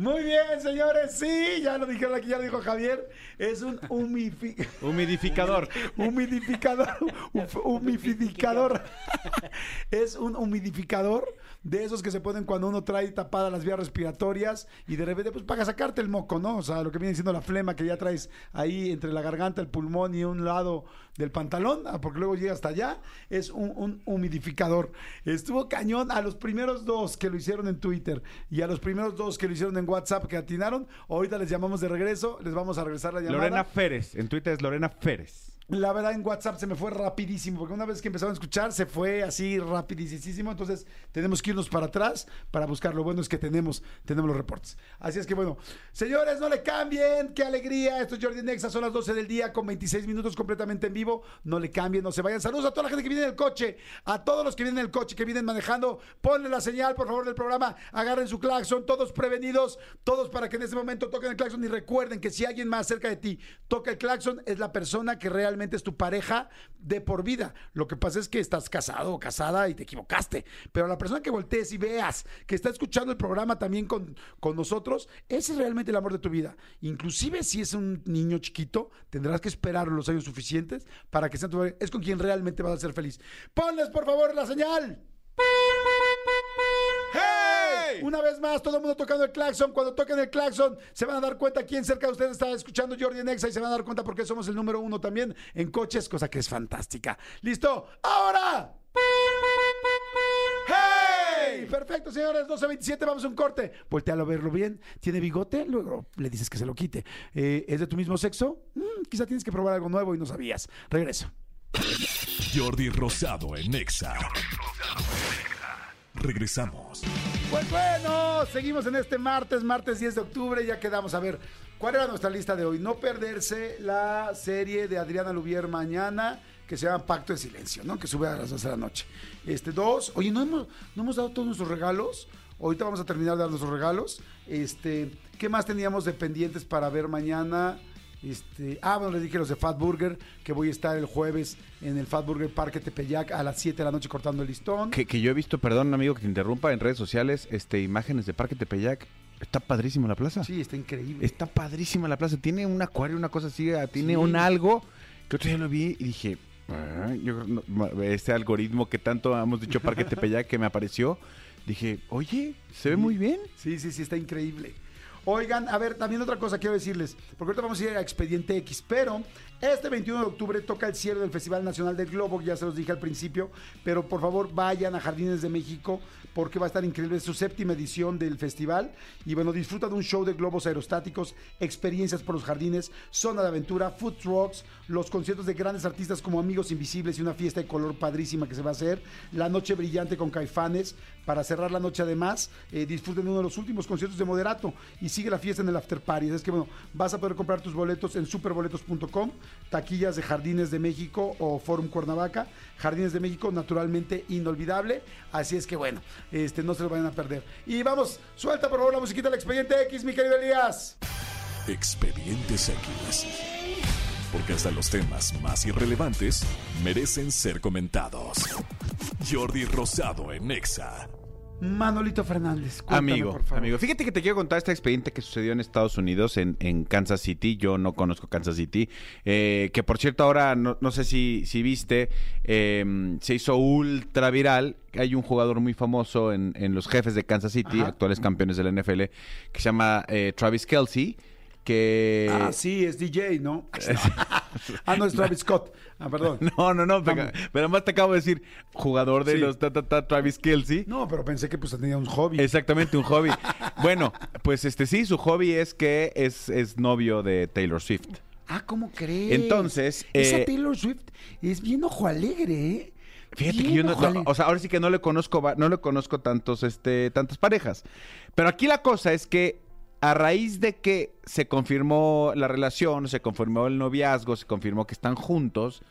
Muy bien, señores, sí, ya lo dijeron aquí, ya lo dijo Javier. Es un humifi- Humidificador. humidificador. humidificador. es un humidificador de esos que se ponen cuando uno trae tapadas las vías respiratorias y de repente, pues para sacarte el moco, ¿no? O sea, lo que viene siendo la flema que ya traes ahí entre la garganta, el pulmón y un lado del pantalón, ah, porque luego llega hasta allá, es un, un humidificador. Estuvo cañón a los primeros dos que lo hicieron en Twitter y a los primeros dos que lo hicieron en WhatsApp que atinaron. Ahorita les llamamos de regreso, les vamos a regresar la llamada. Lorena Férez. En Twitter es Lorena Férez. La verdad en WhatsApp se me fue rapidísimo, porque una vez que empezaron a escuchar se fue así rapidísimo, entonces tenemos que irnos para atrás para buscar. Lo bueno es que tenemos, tenemos los reportes. Así es que bueno, señores, no le cambien, qué alegría. Esto es Jordi Nexa, son las 12 del día con 26 minutos completamente en vivo. No le cambien, no se vayan. Saludos a toda la gente que viene en el coche, a todos los que vienen en el coche, que vienen manejando. Ponle la señal, por favor, del programa, agarren su claxon, todos prevenidos, todos para que en ese momento toquen el claxon y recuerden que si alguien más cerca de ti toca el claxon, es la persona que realmente es tu pareja de por vida. Lo que pasa es que estás casado o casada y te equivocaste. Pero la persona que voltees y veas que está escuchando el programa también con, con nosotros, ese es realmente el amor de tu vida. Inclusive si es un niño chiquito, tendrás que esperar los años suficientes para que sea tu. Es con quien realmente vas a ser feliz. Ponles por favor la señal. Una vez más, todo el mundo tocando el claxon. Cuando toquen el claxon, se van a dar cuenta quién cerca de ustedes está escuchando Jordi Nexa y se van a dar cuenta porque somos el número uno también en coches, cosa que es fantástica. ¿Listo? ¡Ahora! ¡Hey! Perfecto, señores, 12.27, vamos a un corte. Voltealo a verlo bien. ¿Tiene bigote? Luego le dices que se lo quite. Eh, ¿Es de tu mismo sexo? Mm, quizá tienes que probar algo nuevo y no sabías. Regreso. Jordi Rosado en Nexa. Regresamos. Pues bueno, seguimos en este martes, martes 10 de octubre. Ya quedamos a ver cuál era nuestra lista de hoy. No perderse la serie de Adriana Lubier mañana que se llama Pacto de Silencio, ¿no? Que sube a las 12 de la noche. Este, dos. Oye, ¿no hemos, no hemos dado todos nuestros regalos? Ahorita vamos a terminar de dar nuestros regalos. Este, ¿qué más teníamos de pendientes para ver mañana? Este, ah, bueno, les dije los de Fat Burger, que voy a estar el jueves en el Fat Burger Parque Tepeyac a las 7 de la noche cortando el listón. Que, que yo he visto, perdón, amigo, que te interrumpa en redes sociales, este, imágenes de Parque Tepeyac. Está padrísimo la plaza. Sí, está increíble. Está padrísima la plaza. Tiene un acuario, una cosa así, ah, tiene Sí. un algo que otro día lo vi y dije, "Ah, yo no, este algoritmo que tanto hemos dicho Parque Tepeyac que me apareció, dije, oye, se ve muy bien. Sí, sí, sí, está increíble. Oigan, a ver, también otra cosa quiero decirles, porque ahorita vamos a ir a Expediente X, pero Este 21 de octubre toca el cierre del Festival Nacional del Globo, ya se los dije al principio, pero por favor vayan a Jardines de México porque va a estar increíble. Su séptima edición del festival. Y bueno, disfruta de un show de globos aerostáticos, experiencias por los jardines, zona de aventura, food trucks, los conciertos de grandes artistas como Amigos Invisibles y una fiesta de color padrísima que se va a hacer. La noche brillante con Caifanes. Para cerrar la noche, además, eh, disfruten de uno de los últimos conciertos de Moderato y sigue la fiesta en el After Party. Es que, bueno, vas a poder comprar tus boletos en superboletos.com, taquillas de Jardines de México o Forum Cuernavaca. Jardines de México, naturalmente inolvidable. Así es que, bueno, este, no se lo vayan a perder. Y vamos, suelta por favor la musiquita del Expediente X, mi querido Elías. Expedientes X. Porque hasta los temas más irrelevantes merecen ser comentados. Jordi Rosado en Exa. Manolito Fernández. Amigo, por favor. amigo, fíjate que te quiero contar este expediente que sucedió en Estados Unidos, en, en Kansas City. Yo no conozco Kansas City. Eh, que por cierto, ahora no, no sé si, si viste, eh, se hizo ultra viral. Hay un jugador muy famoso en, en los jefes de Kansas City, Ajá. actuales campeones de la NFL, que se llama eh, Travis Kelsey. Que. Ah, sí, es DJ, ¿no? ah, no, es Travis Scott. Ah, perdón. No, no, no, pero, pero además te acabo de decir, jugador de Sí. los ta, ta, ta, Travis Kelsey. No, pero pensé que pues tenía un hobby. Exactamente, un hobby. bueno, pues este sí, su hobby es que es, es novio de Taylor Swift. Ah, ¿cómo crees? Entonces, Esa eh, Taylor Swift es bien ojo alegre, ¿eh? Fíjate que yo no, no, o sea, ahora sí que no le conozco, no le conozco tantos, este, tantas parejas. Pero aquí la cosa es que a raíz de que se confirmó la relación, se confirmó el noviazgo, se confirmó que están juntos,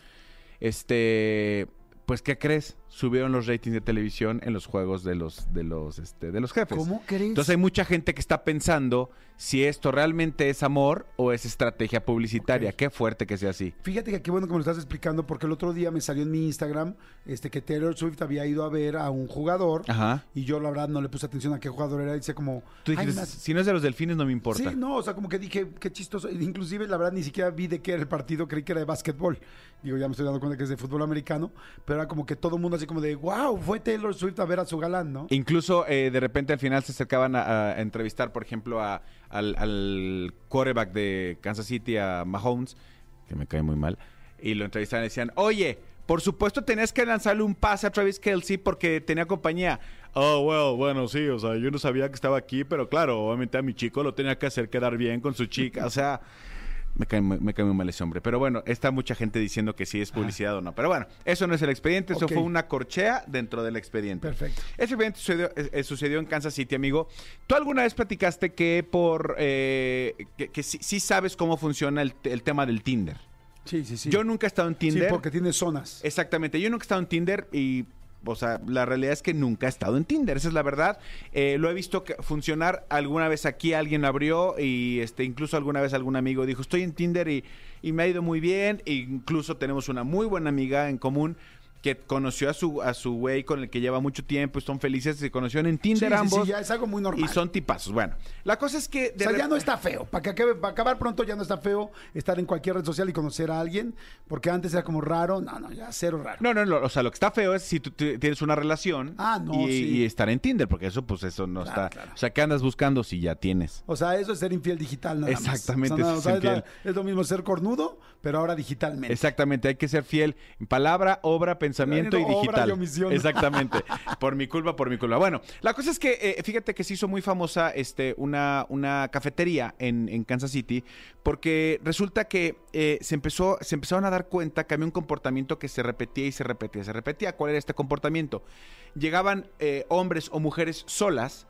este, pues ¿qué crees? Subieron los ratings de televisión en los juegos de los, de los, este, de los jefes. ¿Cómo crees? Entonces hay mucha gente que está pensando si esto realmente es amor o es estrategia publicitaria. Qué fuerte que sea así. Fíjate que qué bueno que me lo estás explicando porque el otro día me salió en mi Instagram este que Taylor Swift había ido a ver a un jugador Ajá. y yo la verdad no le puse atención a qué jugador era y dice como Tú "Ay, dijiste, más- si no es de los delfines no me importa. Sí, no, o sea, como que dije, qué chistoso. Inclusive, la verdad, ni siquiera vi de qué era el partido, creí que era de básquetbol. Digo, ya me estoy dando cuenta que es de fútbol americano, pero era como que todo el mundo así como de, wow, fue Taylor Swift a ver a su galán, ¿no? Incluso eh, de repente al final se acercaban a, a entrevistar, por ejemplo, a- al, al quarterback de Kansas City, a Mahomes, que me cae muy mal, y lo entrevistaban y decían, oye, por supuesto tenías que lanzarle un pase a Travis Kelsey porque tenía compañía. Oh, well, bueno, sí, o sea, yo no sabía que estaba aquí, pero claro, obviamente a mi chico lo tenía que hacer quedar bien con su chica, o sea... Me cae, me cae muy mal ese hombre. Pero bueno, está mucha gente diciendo que sí es publicidad o no. Pero bueno, eso no es el expediente, eso fue una corchea dentro del expediente. Perfecto. Ese evento sucedió, eh, eh, sucedió en Kansas City, amigo. ¿Tú alguna vez platicaste que por eh, que, que sí, sí sabes cómo funciona el, el tema del Tinder? Sí, sí, sí. Yo nunca he estado en Sí, Tinder. porque tiene zonas. Exactamente, yo nunca he estado en Tinder y, o sea, la realidad es que nunca he estado en Tinder, esa es la verdad. Eh, lo he visto funcionar alguna vez aquí, alguien abrió y este, incluso alguna vez algún amigo dijo, estoy en Tinder y, y me ha ido muy bien. E incluso tenemos una muy buena amiga en común que conoció a su a su güey con el que lleva mucho tiempo, están felices, se conocieron en Sí, Tinder sí, ambos. sí, ya es algo muy normal. Y son tipazos. Bueno, la cosa es que... O sea, ya no está feo. Para que acabe, para acabar pronto ya no está feo estar en cualquier red social y conocer a alguien, porque antes era como raro. No, no, ya cero raro. No, no, no, o sea, lo que está feo es si tú tienes una relación Ah, no, y, sí. y estar en Tinder, porque eso, pues eso no Claro, está. claro. O sea, ¿qué andas buscando si ya tienes? O sea, eso es ser infiel digital nada más. Exactamente, O sea, nada- eso o sea, es es, la- infiel. es lo mismo ser cornudo, pero ahora digitalmente. Exactamente, hay que ser fiel en palabra, obra, pensamiento y Obra y digital. omisión. Exactamente. por mi culpa, por mi culpa. Bueno, la cosa es que eh, fíjate que se hizo muy famosa este, una, una cafetería en, en Kansas City porque resulta que eh, se, empezó, se empezaron a dar cuenta que había un comportamiento que se repetía y se repetía, se repetía. ¿Cuál era este comportamiento? Llegaban eh, hombres o mujeres solas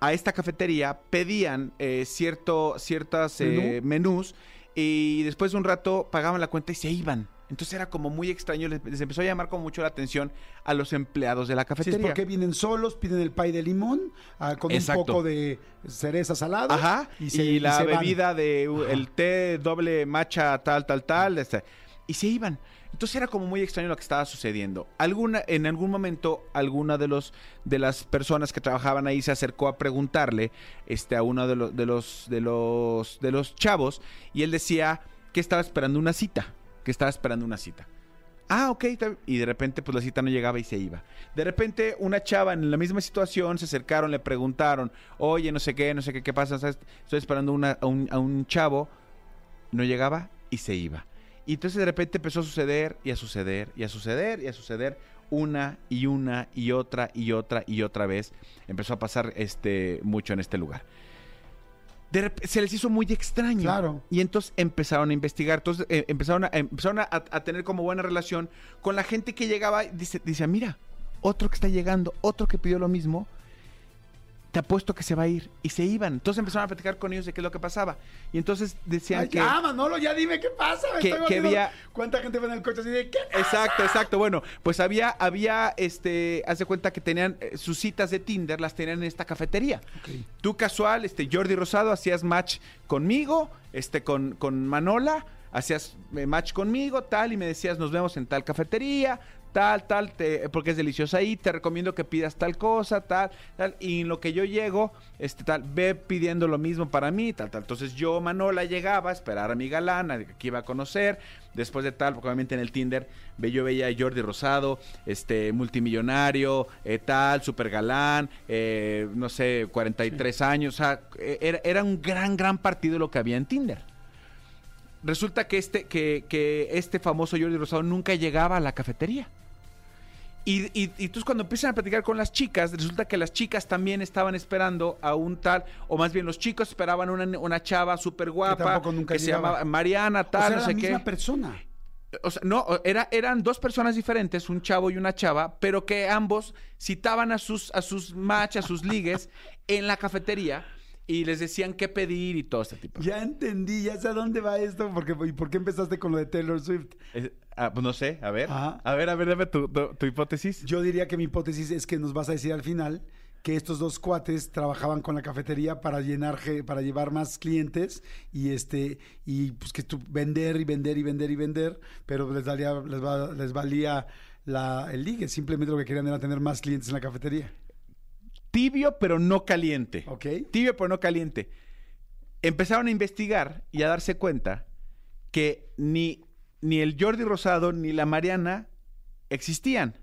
a esta cafetería, pedían cierto, ciertas menús y después de un rato pagaban la cuenta y se iban. Entonces era como muy extraño, les, les empezó a llamar como mucho la atención a los empleados de la Sí, es cafetería. porque vienen solos, piden el pay de limón ah, con Exacto. un poco de cereza salada. Ajá, y, la bebida de uh, el té doble matcha tal, tal, tal, este, y se iban. Entonces era como muy extraño lo que estaba sucediendo. Alguna, en algún momento, alguna de los de las personas que trabajaban ahí se acercó a preguntarle este, a uno de los, de los de los de los chavos y él decía que estaba esperando una cita, que estaba esperando una cita. Ah, ok. Y de repente, pues la cita no llegaba y se iba. De repente, una chava en la misma situación se acercaron, le preguntaron, oye, no sé qué, no sé qué, qué pasa. Estoy esperando a, un, a un chavo. No llegaba y se iba. Y entonces de repente empezó a suceder y a suceder y a suceder y a suceder una y una y otra y otra y otra vez. Empezó a pasar este mucho en este lugar. De se les hizo muy extraño. Claro. Y entonces empezaron a investigar. Entonces eh, empezaron, a, empezaron a, a tener como buena relación con la gente que llegaba. y Dice, dice, mira, otro que está llegando, otro que pidió lo mismo. Te apuesto que se va a ir. Y se iban. Entonces empezaron a platicar con ellos de qué es lo que pasaba. Y entonces decían Ay, que... ya, Manolo, ya dime qué pasa. me Que- estoy que volviendo- había- ¿Cuánta gente va en el coche así de qué? Exacto, exacto. Bueno, pues había, había, este, haz de cuenta que tenían eh, sus citas de Tinder, las tenían en esta cafetería. Tú casual, este, Jordi Rosado, hacías match conmigo, este, con, con Manola, hacías eh, match conmigo, tal, y me decías, nos vemos en tal cafetería, tal, tal, te- porque es delicioso ahí, te recomiendo que pidas tal cosa, tal, tal, y en lo que yo llego, este, tal, ve pidiendo lo mismo para mí, tal, tal. Entonces yo, Manola, llegaba a esperar a mi galán, a que iba a conocer, después de tal, porque obviamente en el Tinder, ve, yo veía a Jordi Rosado, este, multimillonario, eh, tal, super galán, eh, no sé, 43 años, o sea, eh, era, era un gran, gran partido lo que había en Tinder. Resulta que este, que, que este famoso Jordi Rosado nunca llegaba a la cafetería. Y, y, cuando empiezan a platicar con las chicas, resulta que las chicas también estaban esperando a un tal, o más bien los chicos esperaban una, una chava súper guapa, nunca que se llamaba Mariana, O tal, sea, no era sé la qué. misma persona. O sea, no, era, eran dos personas diferentes, un chavo y una chava, pero que ambos citaban a sus, a sus match, a sus ligues en la cafetería y les decían qué pedir y todo este tipo. Ya entendí, ya sé a dónde va esto, porque ¿y por qué empezaste con lo de Taylor Swift? Es- ah, pues no sé, a ver. Ajá. A ver, a ver, dame tu, tu- tu hipótesis. Yo diría que mi hipótesis es que nos vas a decir al final que estos dos cuates trabajaban con la cafetería para llenar para llevar más clientes y este y pues que tú vender y vender y vender y vender, pero les valía les, va- les valía la, el ligue, simplemente lo que querían era tener más clientes en la cafetería. Tibio, pero no caliente. ¿Ok? Tibio, pero no caliente. Empezaron a investigar y a darse cuenta que ni, ni el Jordi Rosado ni la Mariana existían.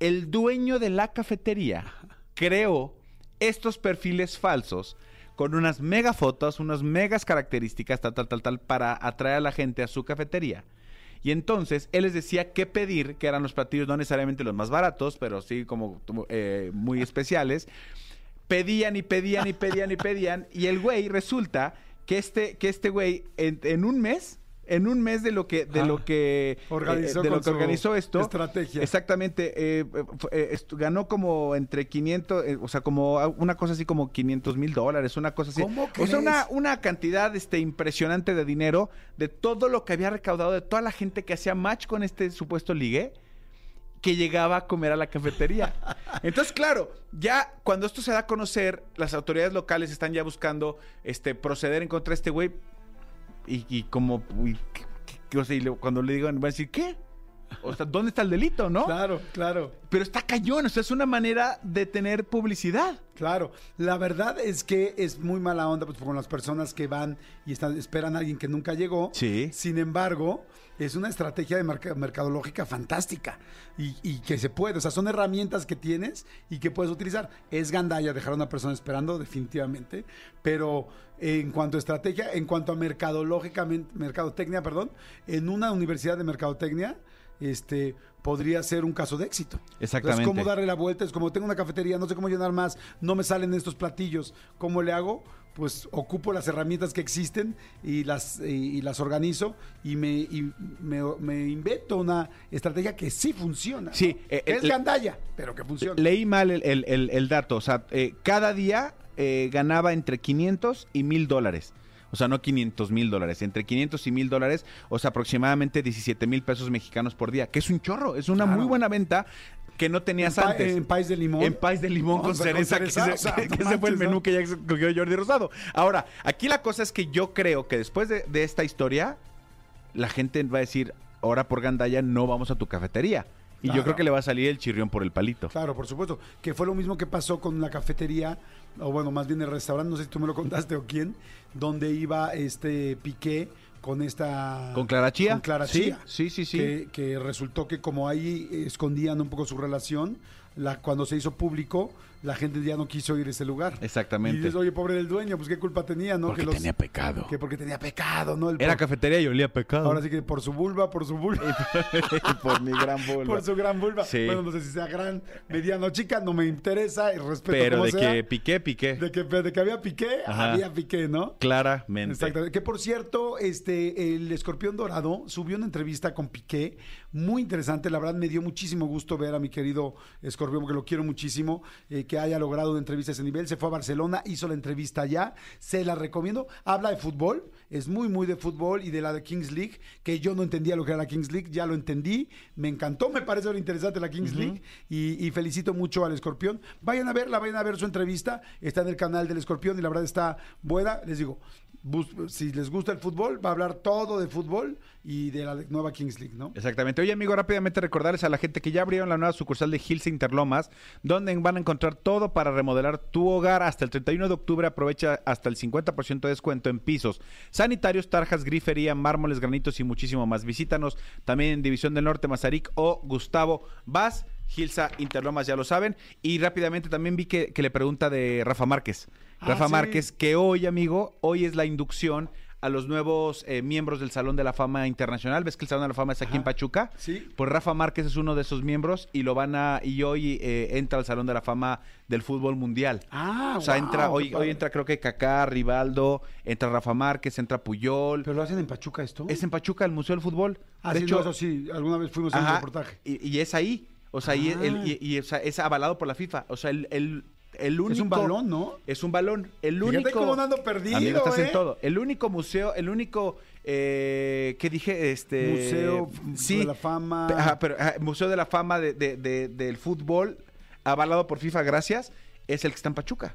El dueño de la cafetería creó estos perfiles falsos con unas mega fotos, unas megas características, tal, tal, tal, tal, para atraer a la gente a su cafetería. Y entonces él les decía qué pedir, que eran los platillos no necesariamente los más baratos, pero sí como eh, muy especiales. Pedían y pedían y pedían y pedían. Y el güey resulta que este, que este güey en, en un mes, en un mes de lo que, de Ah, lo que organizó eh, de lo que organizó esto, estrategia. Exactamente. eh, eh, ganó como entre 500, eh, o sea, como una cosa así como 500 mil dólares, una cosa así. ¿Cómo O sea, una, una cantidad este, impresionante de dinero de todo lo que había recaudado, de toda la gente que hacía match con este supuesto ligue que llegaba a comer a la cafetería. Entonces, claro, ya cuando esto se da a conocer, las autoridades locales están ya buscando este proceder en contra de este güey. Y, y como, uy, ¿qué- qué- qué? O sea, y cuando le digan, van a decir, ¿qué? O sea, ¿dónde está el delito, no? Claro, claro. Pero está cañón, o sea, es una manera de tener publicidad. Claro, la verdad es que es muy mala onda pues, con las personas que van y están, esperan a alguien que nunca llegó. Sí. Sin embargo, es una estrategia de merca- mercadológica fantástica y, y que se puede, o sea, son herramientas que tienes y que puedes utilizar. Es gandalla dejar a una persona esperando, definitivamente, pero en cuanto a estrategia, en cuanto a mercadológicamente, mercadotecnia, perdón, en una universidad de mercadotecnia, este podría ser un caso de éxito. Exactamente. Es como darle la vuelta, es como tengo una cafetería, no sé cómo llenar más, no me salen estos platillos, ¿cómo le hago? Pues ocupo las herramientas que existen y las, y, y las organizo y, me, y me, me invento una estrategia que sí funciona. ¿no? Sí, eh, es el- gandalla, pero que funciona. Leí mal el, el- el- el dato, o sea, eh, cada día eh, ganaba entre 500 y 1000 dólares. O sea, no 500 mil dólares, entre 500 y 1000 dólares, o sea, aproximadamente 17 mil pesos mexicanos por día, que es un chorro, es una Claro. muy buena venta que no tenías en, antes. en país de limón. En país de limón No, con cereza, que, o sea, que- ese fue el menú ¿no? que ya escogió Jordi Rosado. Ahora, aquí la cosa es que yo creo que después de, de esta historia, la gente va a decir, ahora por Gandaya no vamos a tu cafetería. Y yo creo que le va a salir el chirrión por el palito. Claro, por supuesto. Que fue lo mismo que pasó con la cafetería, o bueno, más bien el restaurante, no sé si tú me lo contaste o quién, donde iba este Piqué con esta... ¿Con Clara Chía? Con Clara Sí, Chía. sí, sí, sí. Que, que resultó que como ahí escondían un poco su relación, la, cuando se hizo público, la gente ya no quiso ir a ese lugar. Exactamente. Y dices, oye, pobre del dueño, pues qué culpa tenía, ¿no? Porque que los- tenía pecado. Que porque tenía pecado, ¿no? El Era por- cafetería y olía pecado. Ahora sí que por su vulva, por su vulva. por mi gran vulva. Por su gran vulva. Sí. Bueno, no sé si sea gran, mediano, chica, no me interesa, y respeto Pero como de sea. que piqué, piqué. De que, de que había piqué, Ajá. había piqué, ¿no? Claramente. Exactamente. Que por cierto, este, el escorpión dorado subió una entrevista con Piqué, muy interesante. La verdad me dio muchísimo gusto ver a mi querido escorpión, porque lo quiero muchísimo, eh, que haya logrado una entrevista a ese nivel. Se fue a Barcelona, hizo la entrevista allá, se la recomiendo. Habla de fútbol, es muy, muy de fútbol y de la de Kings League, que yo no entendía lo que era la Kings League, ya lo entendí, me encantó, me parece muy interesante la Kings League y, y felicito mucho al escorpión. Vayan a verla, vayan a ver su entrevista, está en el canal del escorpión y la verdad está buena. Les digo, si les gusta el fútbol, va a hablar todo de fútbol y de la nueva Kings League, ¿no? Exactamente. Oye, amigo, rápidamente recordarles a la gente que ya abrieron la nueva sucursal de Hills Interlomas, donde van a encontrar todo para remodelar tu hogar hasta el 31 de octubre. Aprovecha hasta el 50% de descuento en pisos, sanitarios, tarjas, grifería, mármoles, granitos y muchísimo más. Visítanos también en División del Norte, Mazarik o Gustavo Vaz. Gilsa Interlomas, ya lo saben. Y rápidamente también vi que, que le pregunta de Rafa Márquez. Ah, Rafa sí. Márquez, que hoy, amigo, hoy es la inducción a los nuevos eh, miembros del Salón de la Fama Internacional. ¿Ves que el Salón de la Fama es aquí en Pachuca? Sí. Pues Rafa Márquez es uno de esos miembros y lo van a y hoy eh, entra al Salón de la Fama del fútbol mundial. Ah, o sea, wow, entra hoy hoy entra creo que Kaká, Rivaldo, entra Rafa Márquez, entra Puyol. ¿Pero lo hacen en Pachuca esto? es en Pachuca el Museo del Fútbol. Ah, de sí, hecho, no, eso sí, alguna vez fuimos a un reportaje. y, y es ahí. O sea, y, Ah. el- y- y, o sea, es avalado por la FIFA. O sea, el, el, el único Es un balón, ¿no? Es un balón. El único. cómo ando perdido, Amigo, estás ¿eh? en todo. El único museo, el único eh, que dije, este Museo sí, de la Fama. ajá, pero ajá, Museo de la Fama de, de- de- del fútbol avalado por FIFA, gracias, es el que está en Pachuca.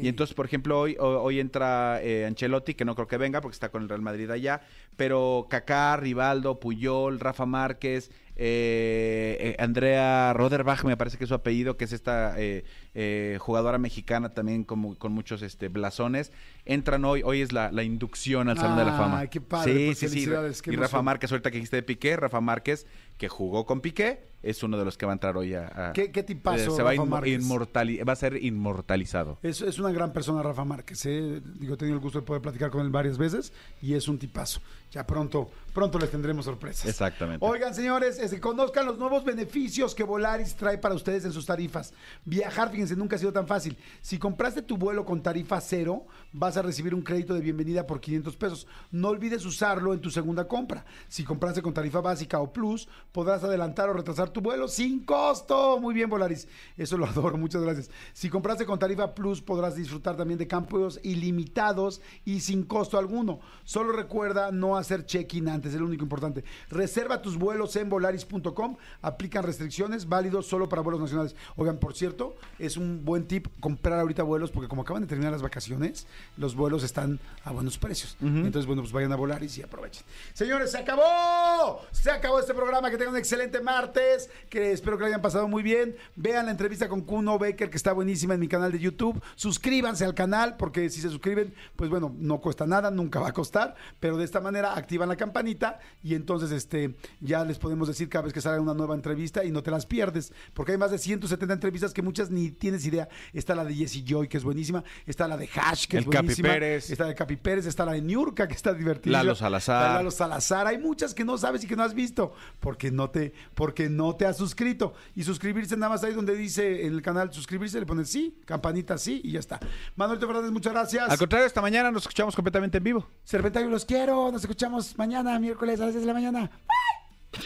Y entonces, por ejemplo, hoy, ho- hoy entra eh, Ancelotti, que no creo que venga porque está con el Real Madrid allá, pero Kaká, Rivaldo, Puyol, Rafa Márquez, eh, eh, Andrea Roderbach, me parece que es su apellido, que es esta eh, eh, jugadora mexicana también como, con muchos este, blasones, entran hoy, hoy es la, la inducción al Salón de la Fama. Ay, qué padre, Sí, pues, sí, sí. Y Rafa. Márquez, ahorita que dijiste de Piqué, Rafa Márquez, que jugó con Piqué, es uno de los que va a entrar hoy a... a- ¿Qué- qué tipazo, se va, Rafa inmortali- va a ser inmortalizado. Es, es una gran persona Rafa Márquez, ¿eh? Digo, he tenido el gusto de poder platicar con él varias veces y es un tipazo. Ya pronto, pronto les tendremos sorpresas. Exactamente. Oigan, señores, este, conozcan los nuevos beneficios que Volaris trae para ustedes en sus tarifas. Viajar, fíjense, nunca ha sido tan fácil. Si compraste tu vuelo con tarifa cero, vas a recibir un crédito de bienvenida por 500 pesos. No olvides usarlo en tu segunda compra. Si compraste con tarifa básica o plus, podrás adelantar o retrasar tu vuelo sin costo. Muy bien, Volaris. Eso lo adoro, muchas gracias. Si compraste con tarifa plus, podrás disfrutar también de campos ilimitados y sin costo alguno. Solo recuerda no hacer check-in antes, es lo único importante. Reserva tus vuelos en volaris.com. Aplican restricciones, válidos solo para vuelos nacionales. Oigan, por cierto, es un buen tip comprar ahorita vuelos porque como acaban de terminar las vacaciones, los vuelos están a buenos precios. Entonces, bueno, pues vayan a Volaris y aprovechen. Señores, se acabó. Se acabó este programa. Que tengan un excelente martes. Que espero que lo hayan pasado muy bien. Vean la entrevista con Kuno Baker, que está buenísima en mi canal de YouTube. Suscríbanse al canal, porque si se suscriben, pues bueno, no cuesta nada, nunca va a costar. Pero de esta manera activan la campanita y entonces este ya les podemos decir cada vez que salga una nueva entrevista y no te las pierdes. Porque hay más de 170 entrevistas que muchas ni tienes idea. Está la de Jesse Joy, que es buenísima. Está la de Hash, que El es Capi buenísima. Pérez. Está la de Capi Pérez. Está la de Niurka, que está divertida. Lalo Salazar. Lalo Salazar. Hay muchas que no sabes y que no has visto porque no te, porque no te has suscrito. Y suscribirse nada más ahí donde dice en el canal suscribirse, le pones sí, campanita sí y ya está. Manuel Fernández, muchas gracias. Al contrario, esta mañana nos escuchamos completamente en vivo. Serpentario, los quiero. Nos escuchamos mañana, miércoles a las 10 de la mañana.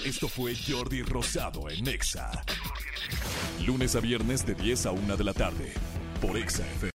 Esto fue Jordi Rosado en Exa. Lunes a viernes de 10 a 1 de la tarde. Por Exa FM.